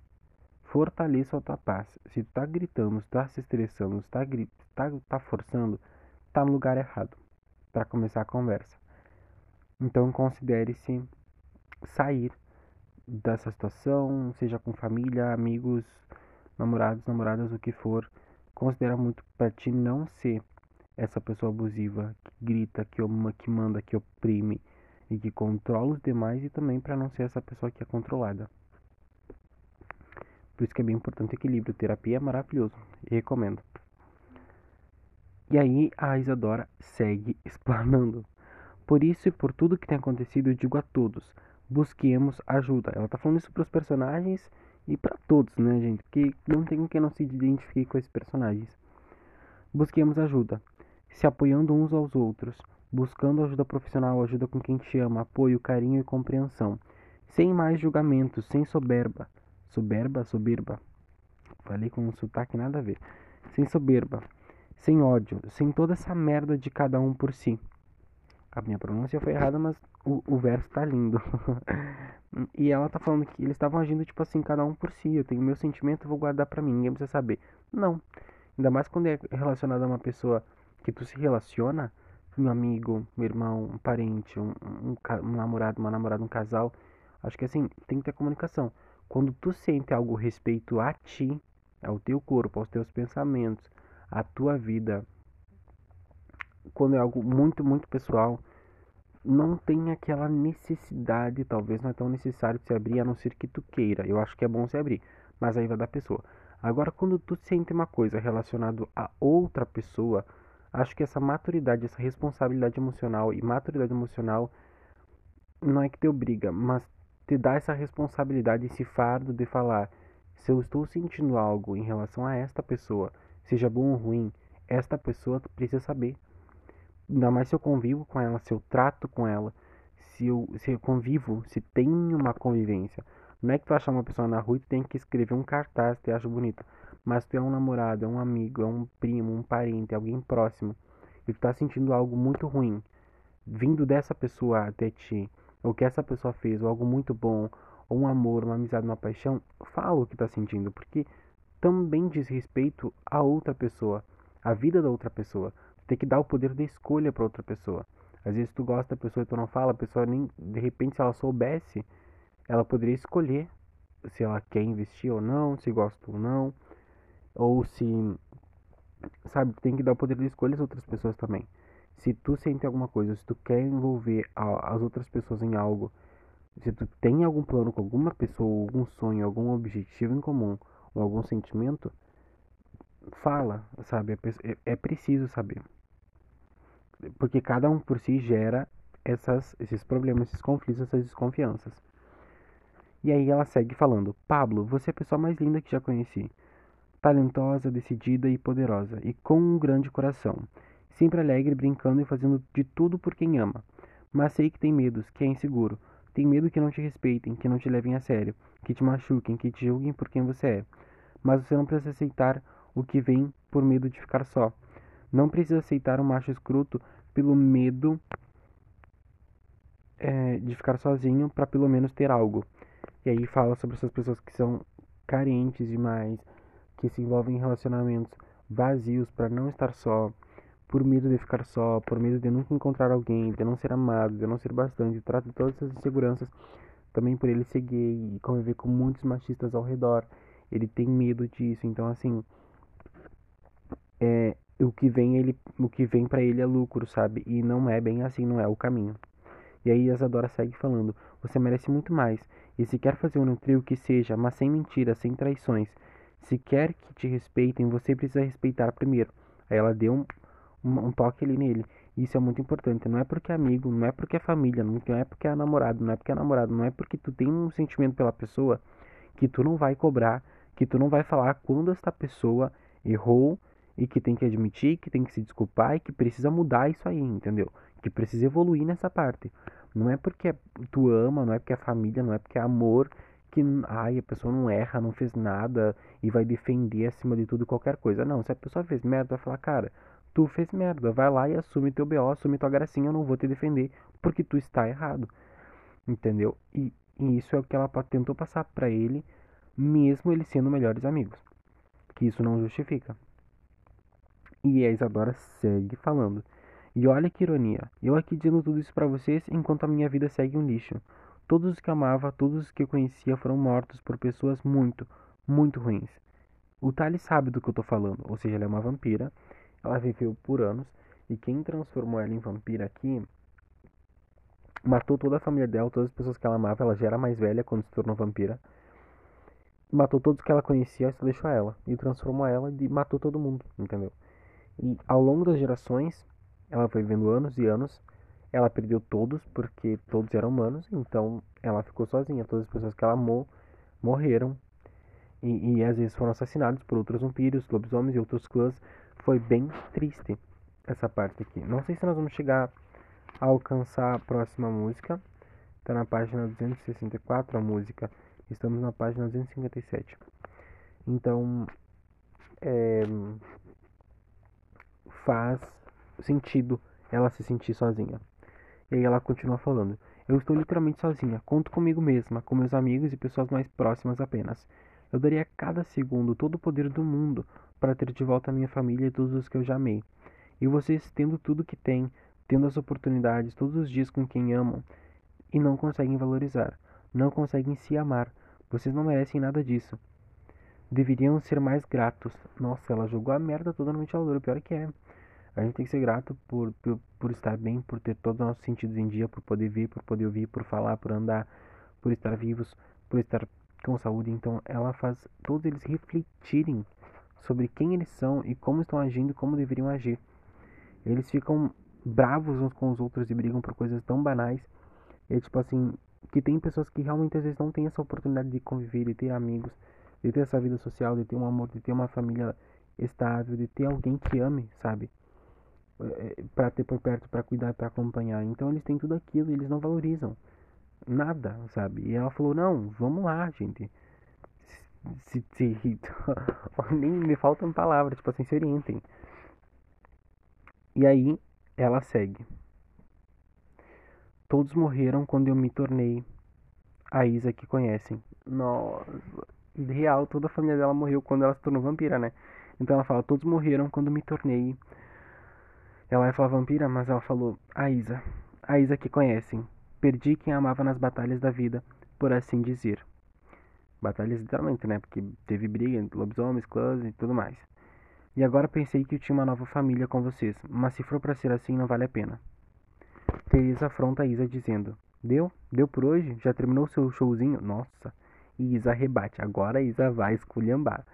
fortaleçam a tua paz. Se tu tá gritando, se tu tá se estressando, se tu tá, tá, tá forçando, tá no lugar errado para começar a conversa. Então considere-se sair dessa situação, seja com família, amigos, namorados, namoradas, o que for. Considera muito para ti não ser essa pessoa abusiva que grita, que, que manda, que oprime e que controla os demais e também para não ser essa pessoa que é controlada. Por isso que é bem importante o equilíbrio. Terapia é maravilhoso recomendo. E aí a Isadora segue explanando. Por isso e por tudo que tem acontecido, eu digo a todos: busquemos ajuda. Ela tá falando isso para os personagens e para todos, né, gente? Porque não tem quem não se identifique com esses personagens. Busquemos ajuda se apoiando uns aos outros, buscando ajuda profissional, ajuda com quem te ama, apoio, carinho e compreensão, sem mais julgamentos, sem soberba. Soberba, soberba. Falei com um sotaque nada a ver. Sem soberba, sem ódio, sem toda essa merda de cada um por si. A minha pronúncia foi errada, mas o, o verso tá lindo. e ela tá falando que eles estavam agindo tipo assim, cada um por si. Eu tenho meu sentimento, vou guardar para mim, ninguém precisa saber. Não. Ainda mais quando é relacionado a uma pessoa que tu se relaciona, um amigo, um irmão, um parente, um, um, um namorado, uma namorada, um casal, acho que assim, tem que ter comunicação. Quando tu sente algo respeito a ti, ao teu corpo, aos teus pensamentos, à tua vida, quando é algo muito, muito pessoal, não tem aquela necessidade, talvez não é tão necessário se abrir, a não ser que tu queira. Eu acho que é bom se abrir, mas aí vai da pessoa. Agora, quando tu sente uma coisa relacionada a outra pessoa, Acho que essa maturidade, essa responsabilidade emocional e maturidade emocional não é que te obriga, mas te dá essa responsabilidade, esse fardo de falar: se eu estou sentindo algo em relação a esta pessoa, seja bom ou ruim, esta pessoa precisa saber. Ainda mais se eu convivo com ela, se eu trato com ela, se eu, se eu convivo, se tem uma convivência. Não é que tu achar uma pessoa na rua e tem que escrever um cartaz que acha bonito. Mas tu é um namorado, é um amigo, é um primo, um parente, alguém próximo, e tu tá sentindo algo muito ruim, vindo dessa pessoa até ti, ou que essa pessoa fez, ou algo muito bom, ou um amor, uma amizade, uma paixão, fala o que tá sentindo, porque também diz respeito a outra pessoa, a vida da outra pessoa. Tu tem que dar o poder de escolha para outra pessoa. Às vezes tu gosta da pessoa e tu não fala, a pessoa nem, de repente, se ela soubesse, ela poderia escolher se ela quer investir ou não, se gosta ou não ou se sabe, tem que dar o poder de escolha às outras pessoas também. Se tu sente alguma coisa, se tu quer envolver a, as outras pessoas em algo, se tu tem algum plano com alguma pessoa, algum sonho, algum objetivo em comum, ou algum sentimento, fala, sabe? É, é, é preciso saber. Porque cada um por si gera essas, esses problemas, esses conflitos, essas desconfianças. E aí ela segue falando: Pablo, você é a pessoa mais linda que já conheci talentosa, decidida e poderosa, e com um grande coração, sempre alegre, brincando e fazendo de tudo por quem ama. Mas sei que tem medos, que é inseguro. Tem medo que não te respeitem, que não te levem a sério, que te machuquem, que te julguem por quem você é. Mas você não precisa aceitar o que vem por medo de ficar só. Não precisa aceitar um macho escroto pelo medo é, de ficar sozinho para pelo menos ter algo. E aí fala sobre essas pessoas que são carentes demais, que se envolvem em relacionamentos vazios para não estar só, por medo de ficar só, por medo de nunca encontrar alguém, de não ser amado, de não ser bastante, trata todas essas inseguranças também por ele ser gay e conviver com muitos machistas ao redor. Ele tem medo disso, então assim, é, o que vem ele, o que vem para ele é lucro, sabe? E não é bem assim, não é o caminho. E aí Isadora segue falando: "Você merece muito mais. E se quer fazer um trio que seja, mas sem mentiras, sem traições, se quer que te respeitem, você precisa respeitar primeiro. Aí ela deu um, um, um toque ali nele. Isso é muito importante. Não é porque é amigo, não é porque é família, não é porque é namorado, não é porque é namorado, não é porque tu tem um sentimento pela pessoa que tu não vai cobrar, que tu não vai falar quando esta pessoa errou e que tem que admitir, que tem que se desculpar e que precisa mudar isso aí, entendeu? Que precisa evoluir nessa parte. Não é porque tu ama, não é porque é família, não é porque é amor que ai, a pessoa não erra, não fez nada e vai defender acima de tudo qualquer coisa. Não, se a pessoa fez merda, vai falar, cara, tu fez merda, vai lá e assume teu BO, assume tua gracinha, eu não vou te defender porque tu está errado. Entendeu? E, e isso é o que ela tentou passar para ele, mesmo eles sendo melhores amigos. Que isso não justifica. E a Isadora segue falando. E olha que ironia, eu aqui dizendo tudo isso para vocês enquanto a minha vida segue um lixo. Todos os que amava, todos os que conhecia foram mortos por pessoas muito, muito ruins. O Tali sabe do que eu tô falando, ou seja, ela é uma vampira, ela viveu por anos, e quem transformou ela em vampira aqui matou toda a família dela, todas as pessoas que ela amava, ela já era mais velha quando se tornou vampira. Matou todos que ela conhecia e só deixou ela. E transformou ela e matou todo mundo, entendeu? E ao longo das gerações, ela foi vivendo anos e anos ela perdeu todos, porque todos eram humanos, então ela ficou sozinha. Todas as pessoas que ela amou morreram. E, e às vezes foram assassinados por outros vampiros, lobisomens e outros clãs. Foi bem triste essa parte aqui. Não sei se nós vamos chegar a alcançar a próxima música. Está na página 264 a música. Estamos na página 257. Então, é, faz sentido ela se sentir sozinha. E aí ela continua falando: Eu estou literalmente sozinha, conto comigo mesma, com meus amigos e pessoas mais próximas apenas. Eu daria cada segundo todo o poder do mundo para ter de volta a minha família e todos os que eu já amei. E vocês, tendo tudo que têm, tendo as oportunidades todos os dias com quem amam, e não conseguem valorizar, não conseguem se amar. Vocês não merecem nada disso. Deveriam ser mais gratos. Nossa, ela jogou a merda toda no ventilador. Pior que é. A gente tem que ser grato por, por, por estar bem, por ter todos os nossos sentidos em dia, por poder ver, por poder ouvir, por falar, por andar, por estar vivos, por estar com saúde. Então ela faz todos eles refletirem sobre quem eles são e como estão agindo e como deveriam agir. Eles ficam bravos uns com os outros e brigam por coisas tão banais. E tipo assim, que tem pessoas que realmente às vezes não têm essa oportunidade de conviver, de ter amigos, de ter essa vida social, de ter um amor, de ter uma família estável, de ter alguém que ame, sabe? Para ter por perto, para cuidar, para acompanhar. Então eles têm tudo aquilo eles não valorizam nada, sabe? E ela falou: "Não, vamos lá, gente. Se, se, se nem me faltam palavras, tipo assim, se orientem". E aí ela segue. Todos morreram quando eu me tornei a Isa que conhecem. Nossa, real, toda a família dela morreu quando ela se tornou vampira, né? Então ela fala: Todos morreram quando me tornei ela ia falar vampira, mas ela falou a Isa. A Isa que conhecem. Perdi quem amava nas batalhas da vida, por assim dizer. Batalhas literalmente, né? Porque teve briga entre lobisomens, clãs e tudo mais. E agora pensei que eu tinha uma nova família com vocês, mas se for para ser assim, não vale a pena. Teresa afronta a Isa dizendo: Deu? Deu por hoje? Já terminou seu showzinho? Nossa. E Isa rebate: Agora Isa vai esculhambar.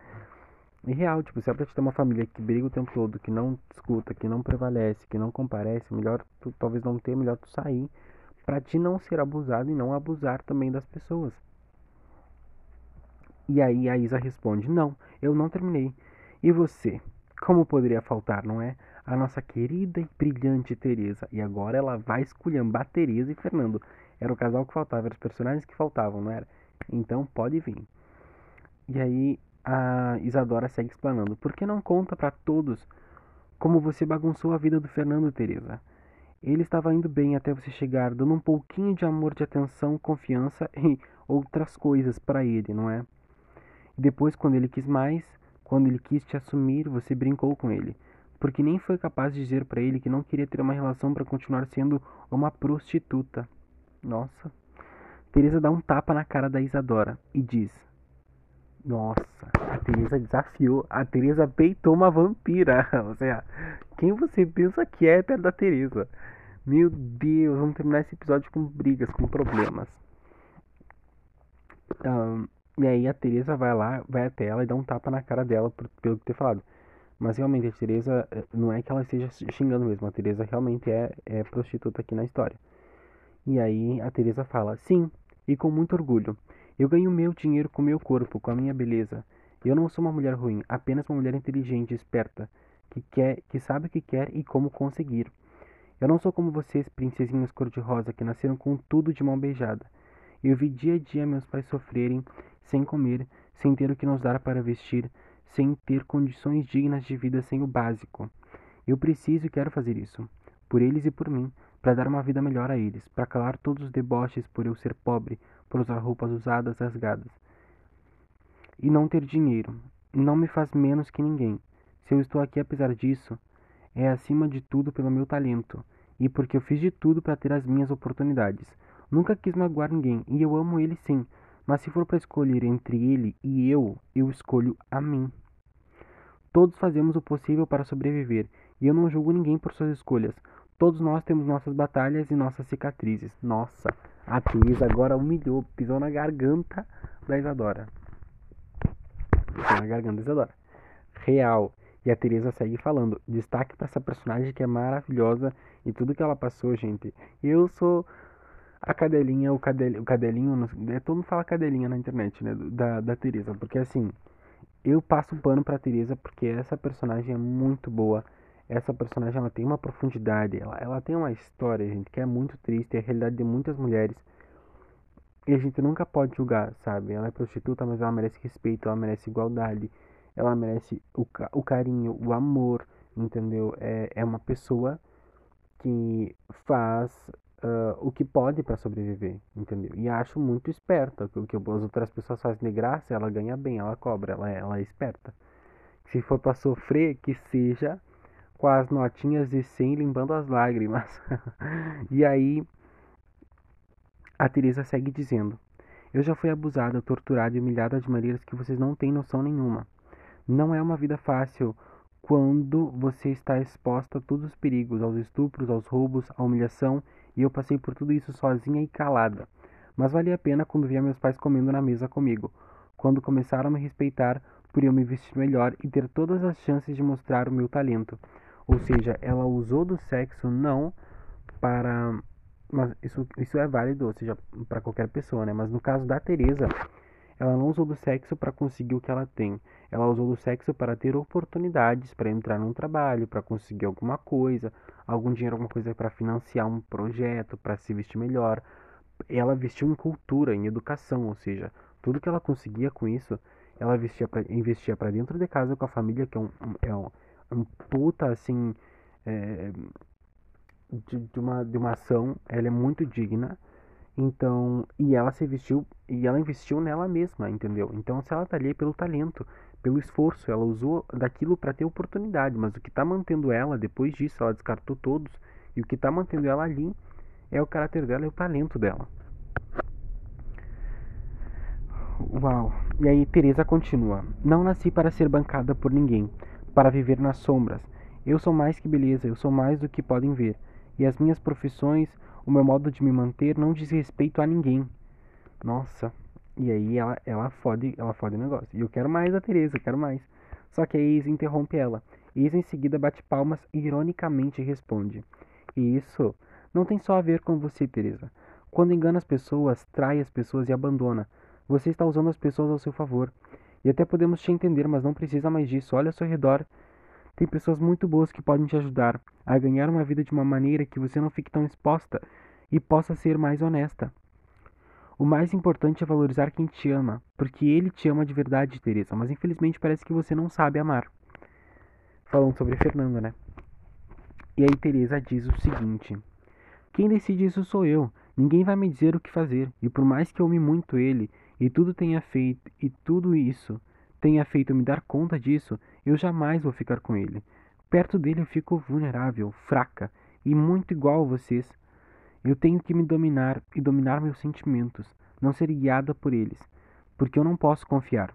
E real, tipo, se é pra te ter uma família que briga o tempo todo, que não escuta, que não prevalece, que não comparece, melhor tu talvez não ter, melhor tu sair para te não ser abusado e não abusar também das pessoas. E aí a Isa responde: Não, eu não terminei. E você? Como poderia faltar, não é? A nossa querida e brilhante Teresa. E agora ela vai esculhambar Teresa e Fernando. Era o casal que faltava, eram os personagens que faltavam, não era? Então pode vir. E aí a Isadora segue explanando. Por que não conta para todos como você bagunçou a vida do Fernando, Teresa? Ele estava indo bem até você chegar, dando um pouquinho de amor, de atenção, confiança e outras coisas para ele, não é? Depois, quando ele quis mais, quando ele quis te assumir, você brincou com ele, porque nem foi capaz de dizer para ele que não queria ter uma relação para continuar sendo uma prostituta. Nossa. Teresa dá um tapa na cara da Isadora e diz: nossa, a Teresa desafiou. A Teresa peitou uma vampira. Ou seja, quem você pensa que é perto da Teresa? Meu Deus, vamos terminar esse episódio com brigas, com problemas. Um, e aí a Teresa vai lá, vai até ela e dá um tapa na cara dela por, pelo que ter falado. Mas realmente a Teresa, eh, não é que ela esteja xingando mesmo, a Teresa realmente é, é prostituta aqui na história. E aí a Teresa fala: "Sim, e com muito orgulho. Eu ganho meu dinheiro com meu corpo, com a minha beleza. Eu não sou uma mulher ruim, apenas uma mulher inteligente, esperta, que quer, que sabe o que quer e como conseguir. Eu não sou como vocês, princesinhas cor-de-rosa, que nasceram com tudo de mão beijada. Eu vi dia a dia meus pais sofrerem, sem comer, sem ter o que nos dar para vestir, sem ter condições dignas de vida sem o básico. Eu preciso e quero fazer isso, por eles e por mim, para dar uma vida melhor a eles, para calar todos os deboches por eu ser pobre, por usar roupas usadas, rasgadas. E não ter dinheiro não me faz menos que ninguém. Se eu estou aqui apesar disso, é acima de tudo pelo meu talento e porque eu fiz de tudo para ter as minhas oportunidades. Nunca quis magoar ninguém e eu amo ele sim, mas se for para escolher entre ele e eu, eu escolho a mim. Todos fazemos o possível para sobreviver e eu não julgo ninguém por suas escolhas. Todos nós temos nossas batalhas e nossas cicatrizes. Nossa, a Cris agora humilhou, pisou na garganta da Isadora. Pisou na garganta da Isadora. Real. E a Teresa segue falando. Destaque para essa personagem que é maravilhosa e tudo que ela passou, gente. Eu sou a cadelinha, o, cadel, o cadelinho, todo mundo fala cadelinha na internet, né, da, da Teresa, porque assim, eu passo pano pra Teresa porque essa personagem é muito boa, essa personagem ela tem uma profundidade, ela, ela tem uma história, gente, que é muito triste, é a realidade de muitas mulheres, e a gente nunca pode julgar, sabe, ela é prostituta, mas ela merece respeito, ela merece igualdade, ela merece o, o carinho, o amor, entendeu, é, é uma pessoa que faz uh, o que pode para sobreviver, entendeu? E acho muito esperta, o que as outras pessoas fazem de graça, ela ganha bem, ela cobra, ela é, ela é esperta. Se for para sofrer, que seja com as notinhas de 100 limpando as lágrimas. e aí a Teresa segue dizendo: Eu já fui abusada, torturada e humilhada de maneiras que vocês não têm noção nenhuma. Não é uma vida fácil quando você está exposta a todos os perigos, aos estupros, aos roubos, à humilhação e eu passei por tudo isso sozinha e calada. Mas valia a pena quando via meus pais comendo na mesa comigo, quando começaram a me respeitar por eu me vestir melhor e ter todas as chances de mostrar o meu talento. Ou seja, ela usou do sexo não para mas isso, isso é válido, ou seja, para qualquer pessoa, né? Mas no caso da Teresa, ela não usou do sexo para conseguir o que ela tem. Ela usou do sexo para ter oportunidades para entrar num trabalho, para conseguir alguma coisa, algum dinheiro, alguma coisa para financiar um projeto, para se vestir melhor. Ela vestiu em cultura, em educação, ou seja, tudo que ela conseguia com isso, ela vestia pra, investia para dentro de casa com a família, que é um, é um, puta assim. É, de, de, uma, de uma ação, ela é muito digna. Então, e ela se vestiu e ela investiu nela mesma, entendeu? Então, se ela tá ali é pelo talento, pelo esforço, ela usou daquilo para ter oportunidade, mas o que está mantendo ela, depois disso, ela descartou todos, e o que está mantendo ela ali é o caráter dela e o talento dela. Uau! E aí Teresa continua: Não nasci para ser bancada por ninguém, para viver nas sombras. Eu sou mais que beleza, eu sou mais do que podem ver. E as minhas profissões, o meu modo de me manter não diz respeito a ninguém. Nossa, e aí ela, ela fode, ela fode o negócio. E eu quero mais da Teresa, quero mais. Só que a Isa interrompe ela. Isa em seguida bate palmas e ironicamente responde: E isso não tem só a ver com você, Teresa. Quando engana as pessoas, trai as pessoas e abandona. Você está usando as pessoas ao seu favor. E até podemos te entender, mas não precisa mais disso. Olha ao seu redor. Tem pessoas muito boas que podem te ajudar a ganhar uma vida de uma maneira que você não fique tão exposta e possa ser mais honesta. O mais importante é valorizar quem te ama, porque ele te ama de verdade, Teresa, mas infelizmente parece que você não sabe amar. Falando sobre Fernando, né? E aí Teresa diz o seguinte: Quem decide isso sou eu. Ninguém vai me dizer o que fazer, e por mais que eu ame muito ele e tudo tenha feito e tudo isso tenha feito me dar conta disso, eu jamais vou ficar com ele. Perto dele eu fico vulnerável, fraca e muito igual a vocês. Eu tenho que me dominar e dominar meus sentimentos, não ser guiada por eles, porque eu não posso confiar.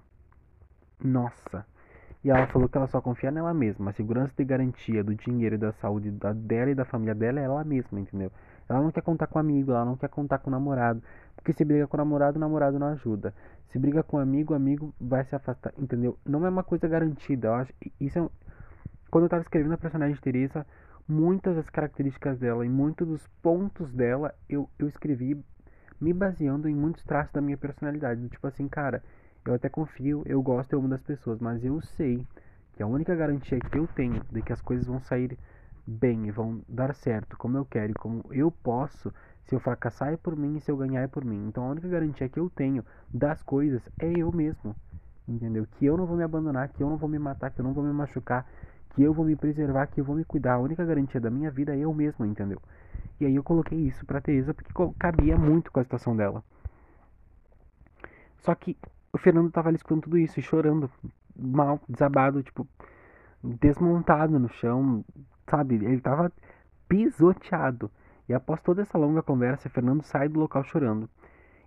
Nossa! E ela falou que ela só confia nela mesma. A segurança de garantia do dinheiro e da saúde da dela e da família dela é ela mesma, entendeu? Ela não quer contar com amigo, ela não quer contar com o namorado. Porque se briga com o namorado, o namorado não ajuda. Se briga com amigo, o amigo vai se afastar, entendeu? Não é uma coisa garantida. Eu acho, isso é, quando eu tava escrevendo a personagem de Teresa, muitas das características dela e muitos dos pontos dela eu, eu escrevi me baseando em muitos traços da minha personalidade. Tipo assim, cara, eu até confio, eu gosto, eu amo das pessoas, mas eu sei que a única garantia que eu tenho de que as coisas vão sair bem e vão dar certo como eu quero e como eu posso, se eu fracassar é por mim e se eu ganhar é por mim. Então a única garantia que eu tenho das coisas é eu mesmo. Entendeu? Que eu não vou me abandonar, que eu não vou me matar, que eu não vou me machucar, que eu vou me preservar, que eu vou me cuidar. A única garantia da minha vida é eu mesmo, entendeu? E aí eu coloquei isso pra Teresa porque cabia muito com a situação dela. Só que o Fernando tava ali escutando tudo isso e chorando, mal, desabado, tipo, desmontado no chão, sabe? Ele tava pisoteado. E após toda essa longa conversa, Fernando sai do local chorando.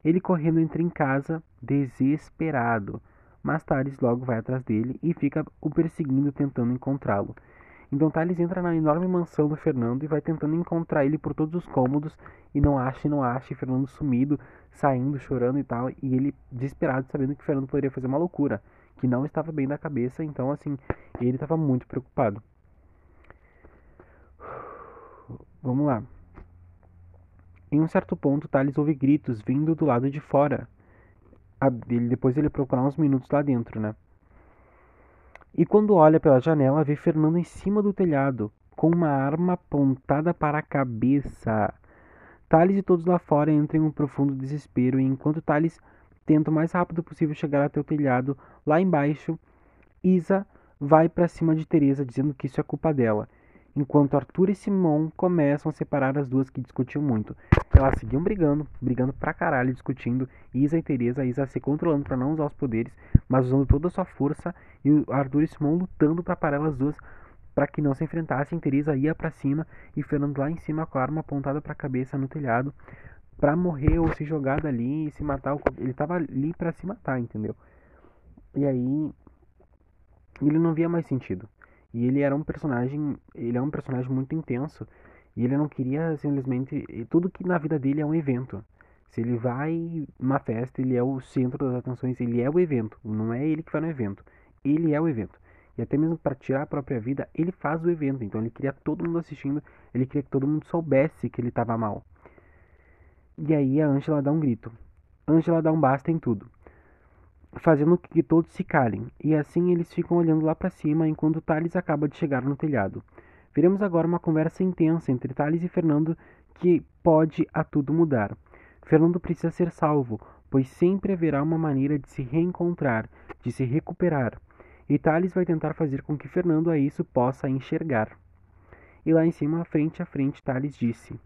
Ele correndo entra em casa, desesperado, mas Thales logo vai atrás dele e fica o perseguindo tentando encontrá-lo. Então Thales entra na enorme mansão do Fernando e vai tentando encontrar ele por todos os cômodos e não acha e não acha, e Fernando sumido, saindo, chorando e tal, e ele desesperado sabendo que Fernando poderia fazer uma loucura, que não estava bem da cabeça, então assim, ele estava muito preocupado. Vamos lá. Em um certo ponto, Thales ouve gritos vindo do lado de fora. Depois ele procurar uns minutos lá dentro, né? E quando olha pela janela, vê Fernando em cima do telhado, com uma arma apontada para a cabeça. Thales e todos lá fora entram em um profundo desespero, e enquanto Thales tenta o mais rápido possível chegar até o telhado, lá embaixo, Isa vai para cima de Teresa dizendo que isso é culpa dela enquanto Arthur e Simon começam a separar as duas que discutiam muito. Elas seguiam brigando, brigando pra caralho, discutindo, Isa e Teresa, Isa se controlando para não usar os poderes, mas usando toda a sua força, e Arthur e Simon lutando para parar elas duas para que não se enfrentassem. Teresa ia para cima e Fernando lá em cima com a arma apontada para a cabeça no telhado para morrer ou se jogar dali e se matar. Ele tava ali para se matar, entendeu? E aí ele não via mais sentido. E ele era um personagem, ele é um personagem muito intenso. E ele não queria simplesmente. Tudo que na vida dele é um evento. Se ele vai numa festa, ele é o centro das atenções, ele é o evento. Não é ele que vai no evento. Ele é o evento. E até mesmo para tirar a própria vida, ele faz o evento. Então ele queria todo mundo assistindo, ele queria que todo mundo soubesse que ele estava mal. E aí a Angela dá um grito. Angela dá um basta em tudo fazendo com que todos se calem, e assim eles ficam olhando lá para cima enquanto Thales acaba de chegar no telhado. Veremos agora uma conversa intensa entre Thales e Fernando que pode a tudo mudar. Fernando precisa ser salvo, pois sempre haverá uma maneira de se reencontrar, de se recuperar. E Thales vai tentar fazer com que Fernando a isso possa enxergar. E lá em cima, frente a frente, Thales disse.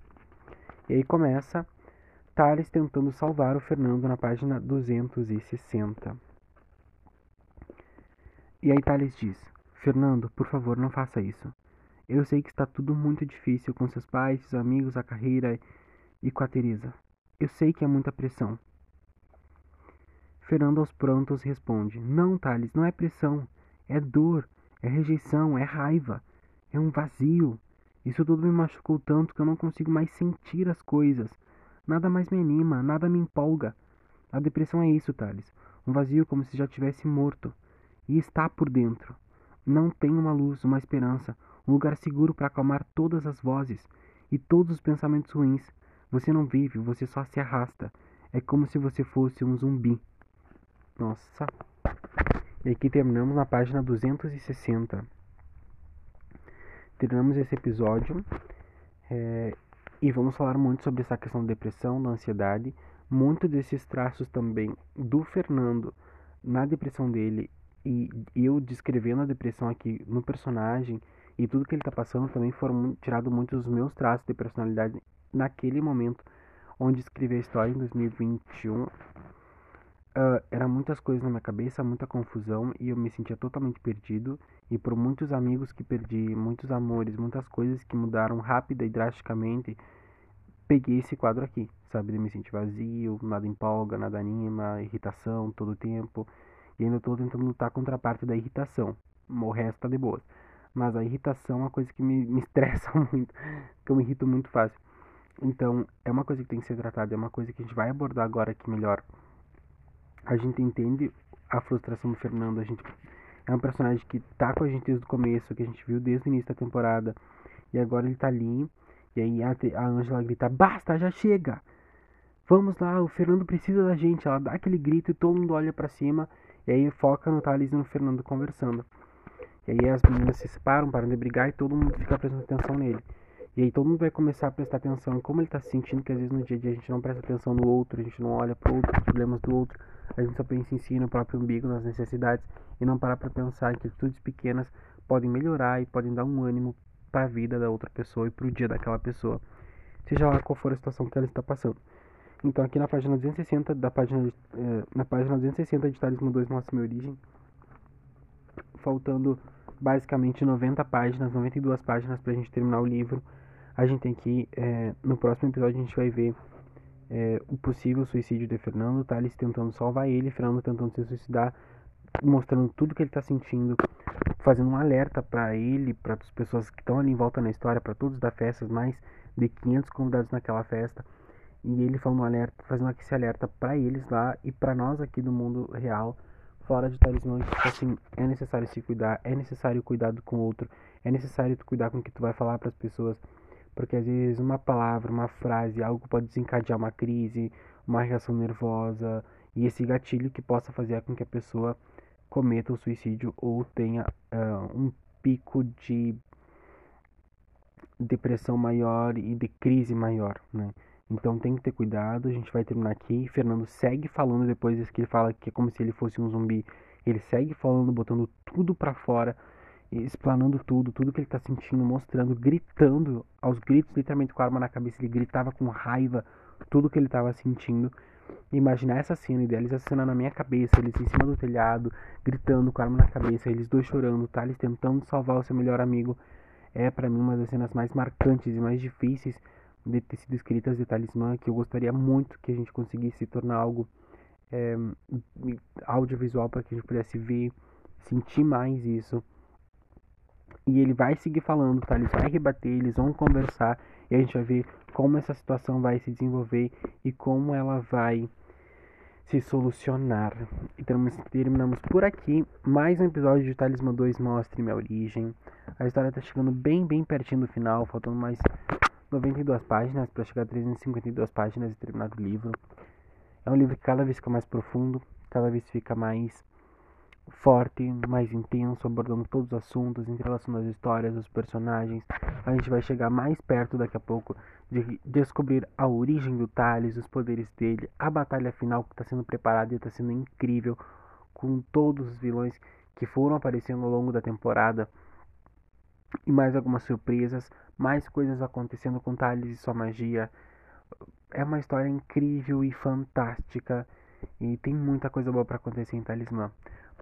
E aí começa Thales tentando salvar o Fernando na página 260. E aí Thales diz: Fernando, por favor, não faça isso. Eu sei que está tudo muito difícil com seus pais, seus amigos, a carreira e com a Teresa. Eu sei que é muita pressão. Fernando aos prontos responde: Não, Thales, não é pressão. É dor, é rejeição, é raiva, é um vazio. Isso tudo me machucou tanto que eu não consigo mais sentir as coisas. Nada mais me anima, nada me empolga. A depressão é isso, Thales. Um vazio como se já tivesse morto. E está por dentro. Não tem uma luz, uma esperança, um lugar seguro para acalmar todas as vozes e todos os pensamentos ruins. Você não vive, você só se arrasta. É como se você fosse um zumbi. Nossa. E aqui terminamos na página 260. Terminamos esse episódio. É, e vamos falar muito sobre essa questão da depressão, da ansiedade, muito desses traços também do Fernando na depressão dele e eu descrevendo a depressão aqui no personagem e tudo que ele está passando também foram tirados muitos dos meus traços de personalidade naquele momento onde escrevi a história em 2021. Uh, era muitas coisas na minha cabeça, muita confusão e eu me sentia totalmente perdido. E por muitos amigos que perdi, muitos amores, muitas coisas que mudaram rápida e drasticamente, peguei esse quadro aqui, sabe? De me sentir vazio, nada empolga, nada anima, irritação todo o tempo. E ainda estou tentando lutar contra a parte da irritação. O resto tá de boas. Mas a irritação é uma coisa que me, me estressa muito, que eu me irrito muito fácil. Então, é uma coisa que tem que ser tratada, é uma coisa que a gente vai abordar agora aqui melhor. A gente entende a frustração do Fernando, a gente É um personagem que tá com a gente desde o começo, que a gente viu desde o início da temporada. E agora ele tá ali. E aí a Angela grita: Basta, já chega! Vamos lá, o Fernando precisa da gente. Ela dá aquele grito e todo mundo olha para cima. E aí foca no Thales e no Fernando conversando. E aí as meninas se separam, param de brigar e todo mundo fica prestando atenção nele. E aí todo mundo vai começar a prestar atenção em como ele está se sentindo, que às vezes no dia a dia a gente não presta atenção no outro, a gente não olha para outro, os problemas do outro, a gente só pensa em si, no próprio umbigo, nas necessidades, e não parar para pensar que atitudes pequenas podem melhorar e podem dar um ânimo para a vida da outra pessoa e para o dia daquela pessoa, seja lá qual for a situação que ela está passando. Então aqui na página 260 da página eh, na página 260 de Talismã 2 mostra minha origem, faltando basicamente 90 páginas, 92 páginas para a gente terminar o livro. A gente tem que, é, no próximo episódio, a gente vai ver é, o possível suicídio de Fernando, Thales tentando salvar ele, Fernando tentando se suicidar, mostrando tudo que ele está sentindo, fazendo um alerta para ele, para as pessoas que estão ali em volta na história, para todos da festa, mais de 500 convidados naquela festa, e ele falando um alerta, fazendo esse alerta para eles lá e para nós aqui do mundo real fora de talismã, tipo assim, é necessário se cuidar, é necessário cuidar com o outro, é necessário cuidar com o que tu vai falar para as pessoas, porque às vezes uma palavra, uma frase, algo pode desencadear uma crise, uma reação nervosa, e esse gatilho que possa fazer com que a pessoa cometa o suicídio ou tenha uh, um pico de depressão maior e de crise maior, né? Então tem que ter cuidado, a gente vai terminar aqui. Fernando segue falando depois que ele fala que é como se ele fosse um zumbi. Ele segue falando, botando tudo para fora, explanando tudo, tudo que ele tá sentindo, mostrando, gritando aos gritos, literalmente com a arma na cabeça. Ele gritava com raiva tudo que ele tava sentindo. Imaginar essa cena, idealizar essa cena na minha cabeça, eles em cima do telhado, gritando com a arma na cabeça, eles dois chorando, tá? Eles tentando salvar o seu melhor amigo. É para mim uma das cenas mais marcantes e mais difíceis de ter sido escritas de talismã, que eu gostaria muito que a gente conseguisse tornar algo é, audiovisual para que a gente pudesse ver, sentir mais isso. E ele vai seguir falando, tá? Ele vai rebater, eles vão conversar e a gente vai ver como essa situação vai se desenvolver e como ela vai se solucionar. Então terminamos por aqui. Mais um episódio de Talismã 2 Mostre Minha Origem. A história está chegando bem, bem pertinho do final, faltando mais 92 páginas para chegar a 352 páginas e terminar o livro. É um livro que cada vez fica mais profundo, cada vez fica mais forte, mais intenso, abordando todos os assuntos, entrelaçando as histórias, os personagens. A gente vai chegar mais perto daqui a pouco de descobrir a origem do Thales, os poderes dele, a batalha final que está sendo preparada e está sendo incrível, com todos os vilões que foram aparecendo ao longo da temporada e mais algumas surpresas, mais coisas acontecendo com Thales e sua magia. É uma história incrível e fantástica e tem muita coisa boa para acontecer em Talismã.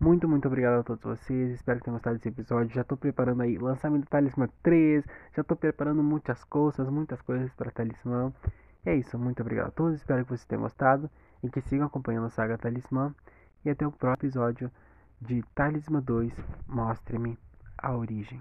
Muito, muito obrigado a todos vocês. Espero que tenham gostado desse episódio. Já estou preparando aí lançamento do Talismã 3. Já estou preparando muitas coisas, muitas coisas para Talismã. E é isso. Muito obrigado a todos. Espero que vocês tenham gostado e que sigam acompanhando a saga Talismã. E até o próximo episódio de Talismã 2. Mostre-me a origem.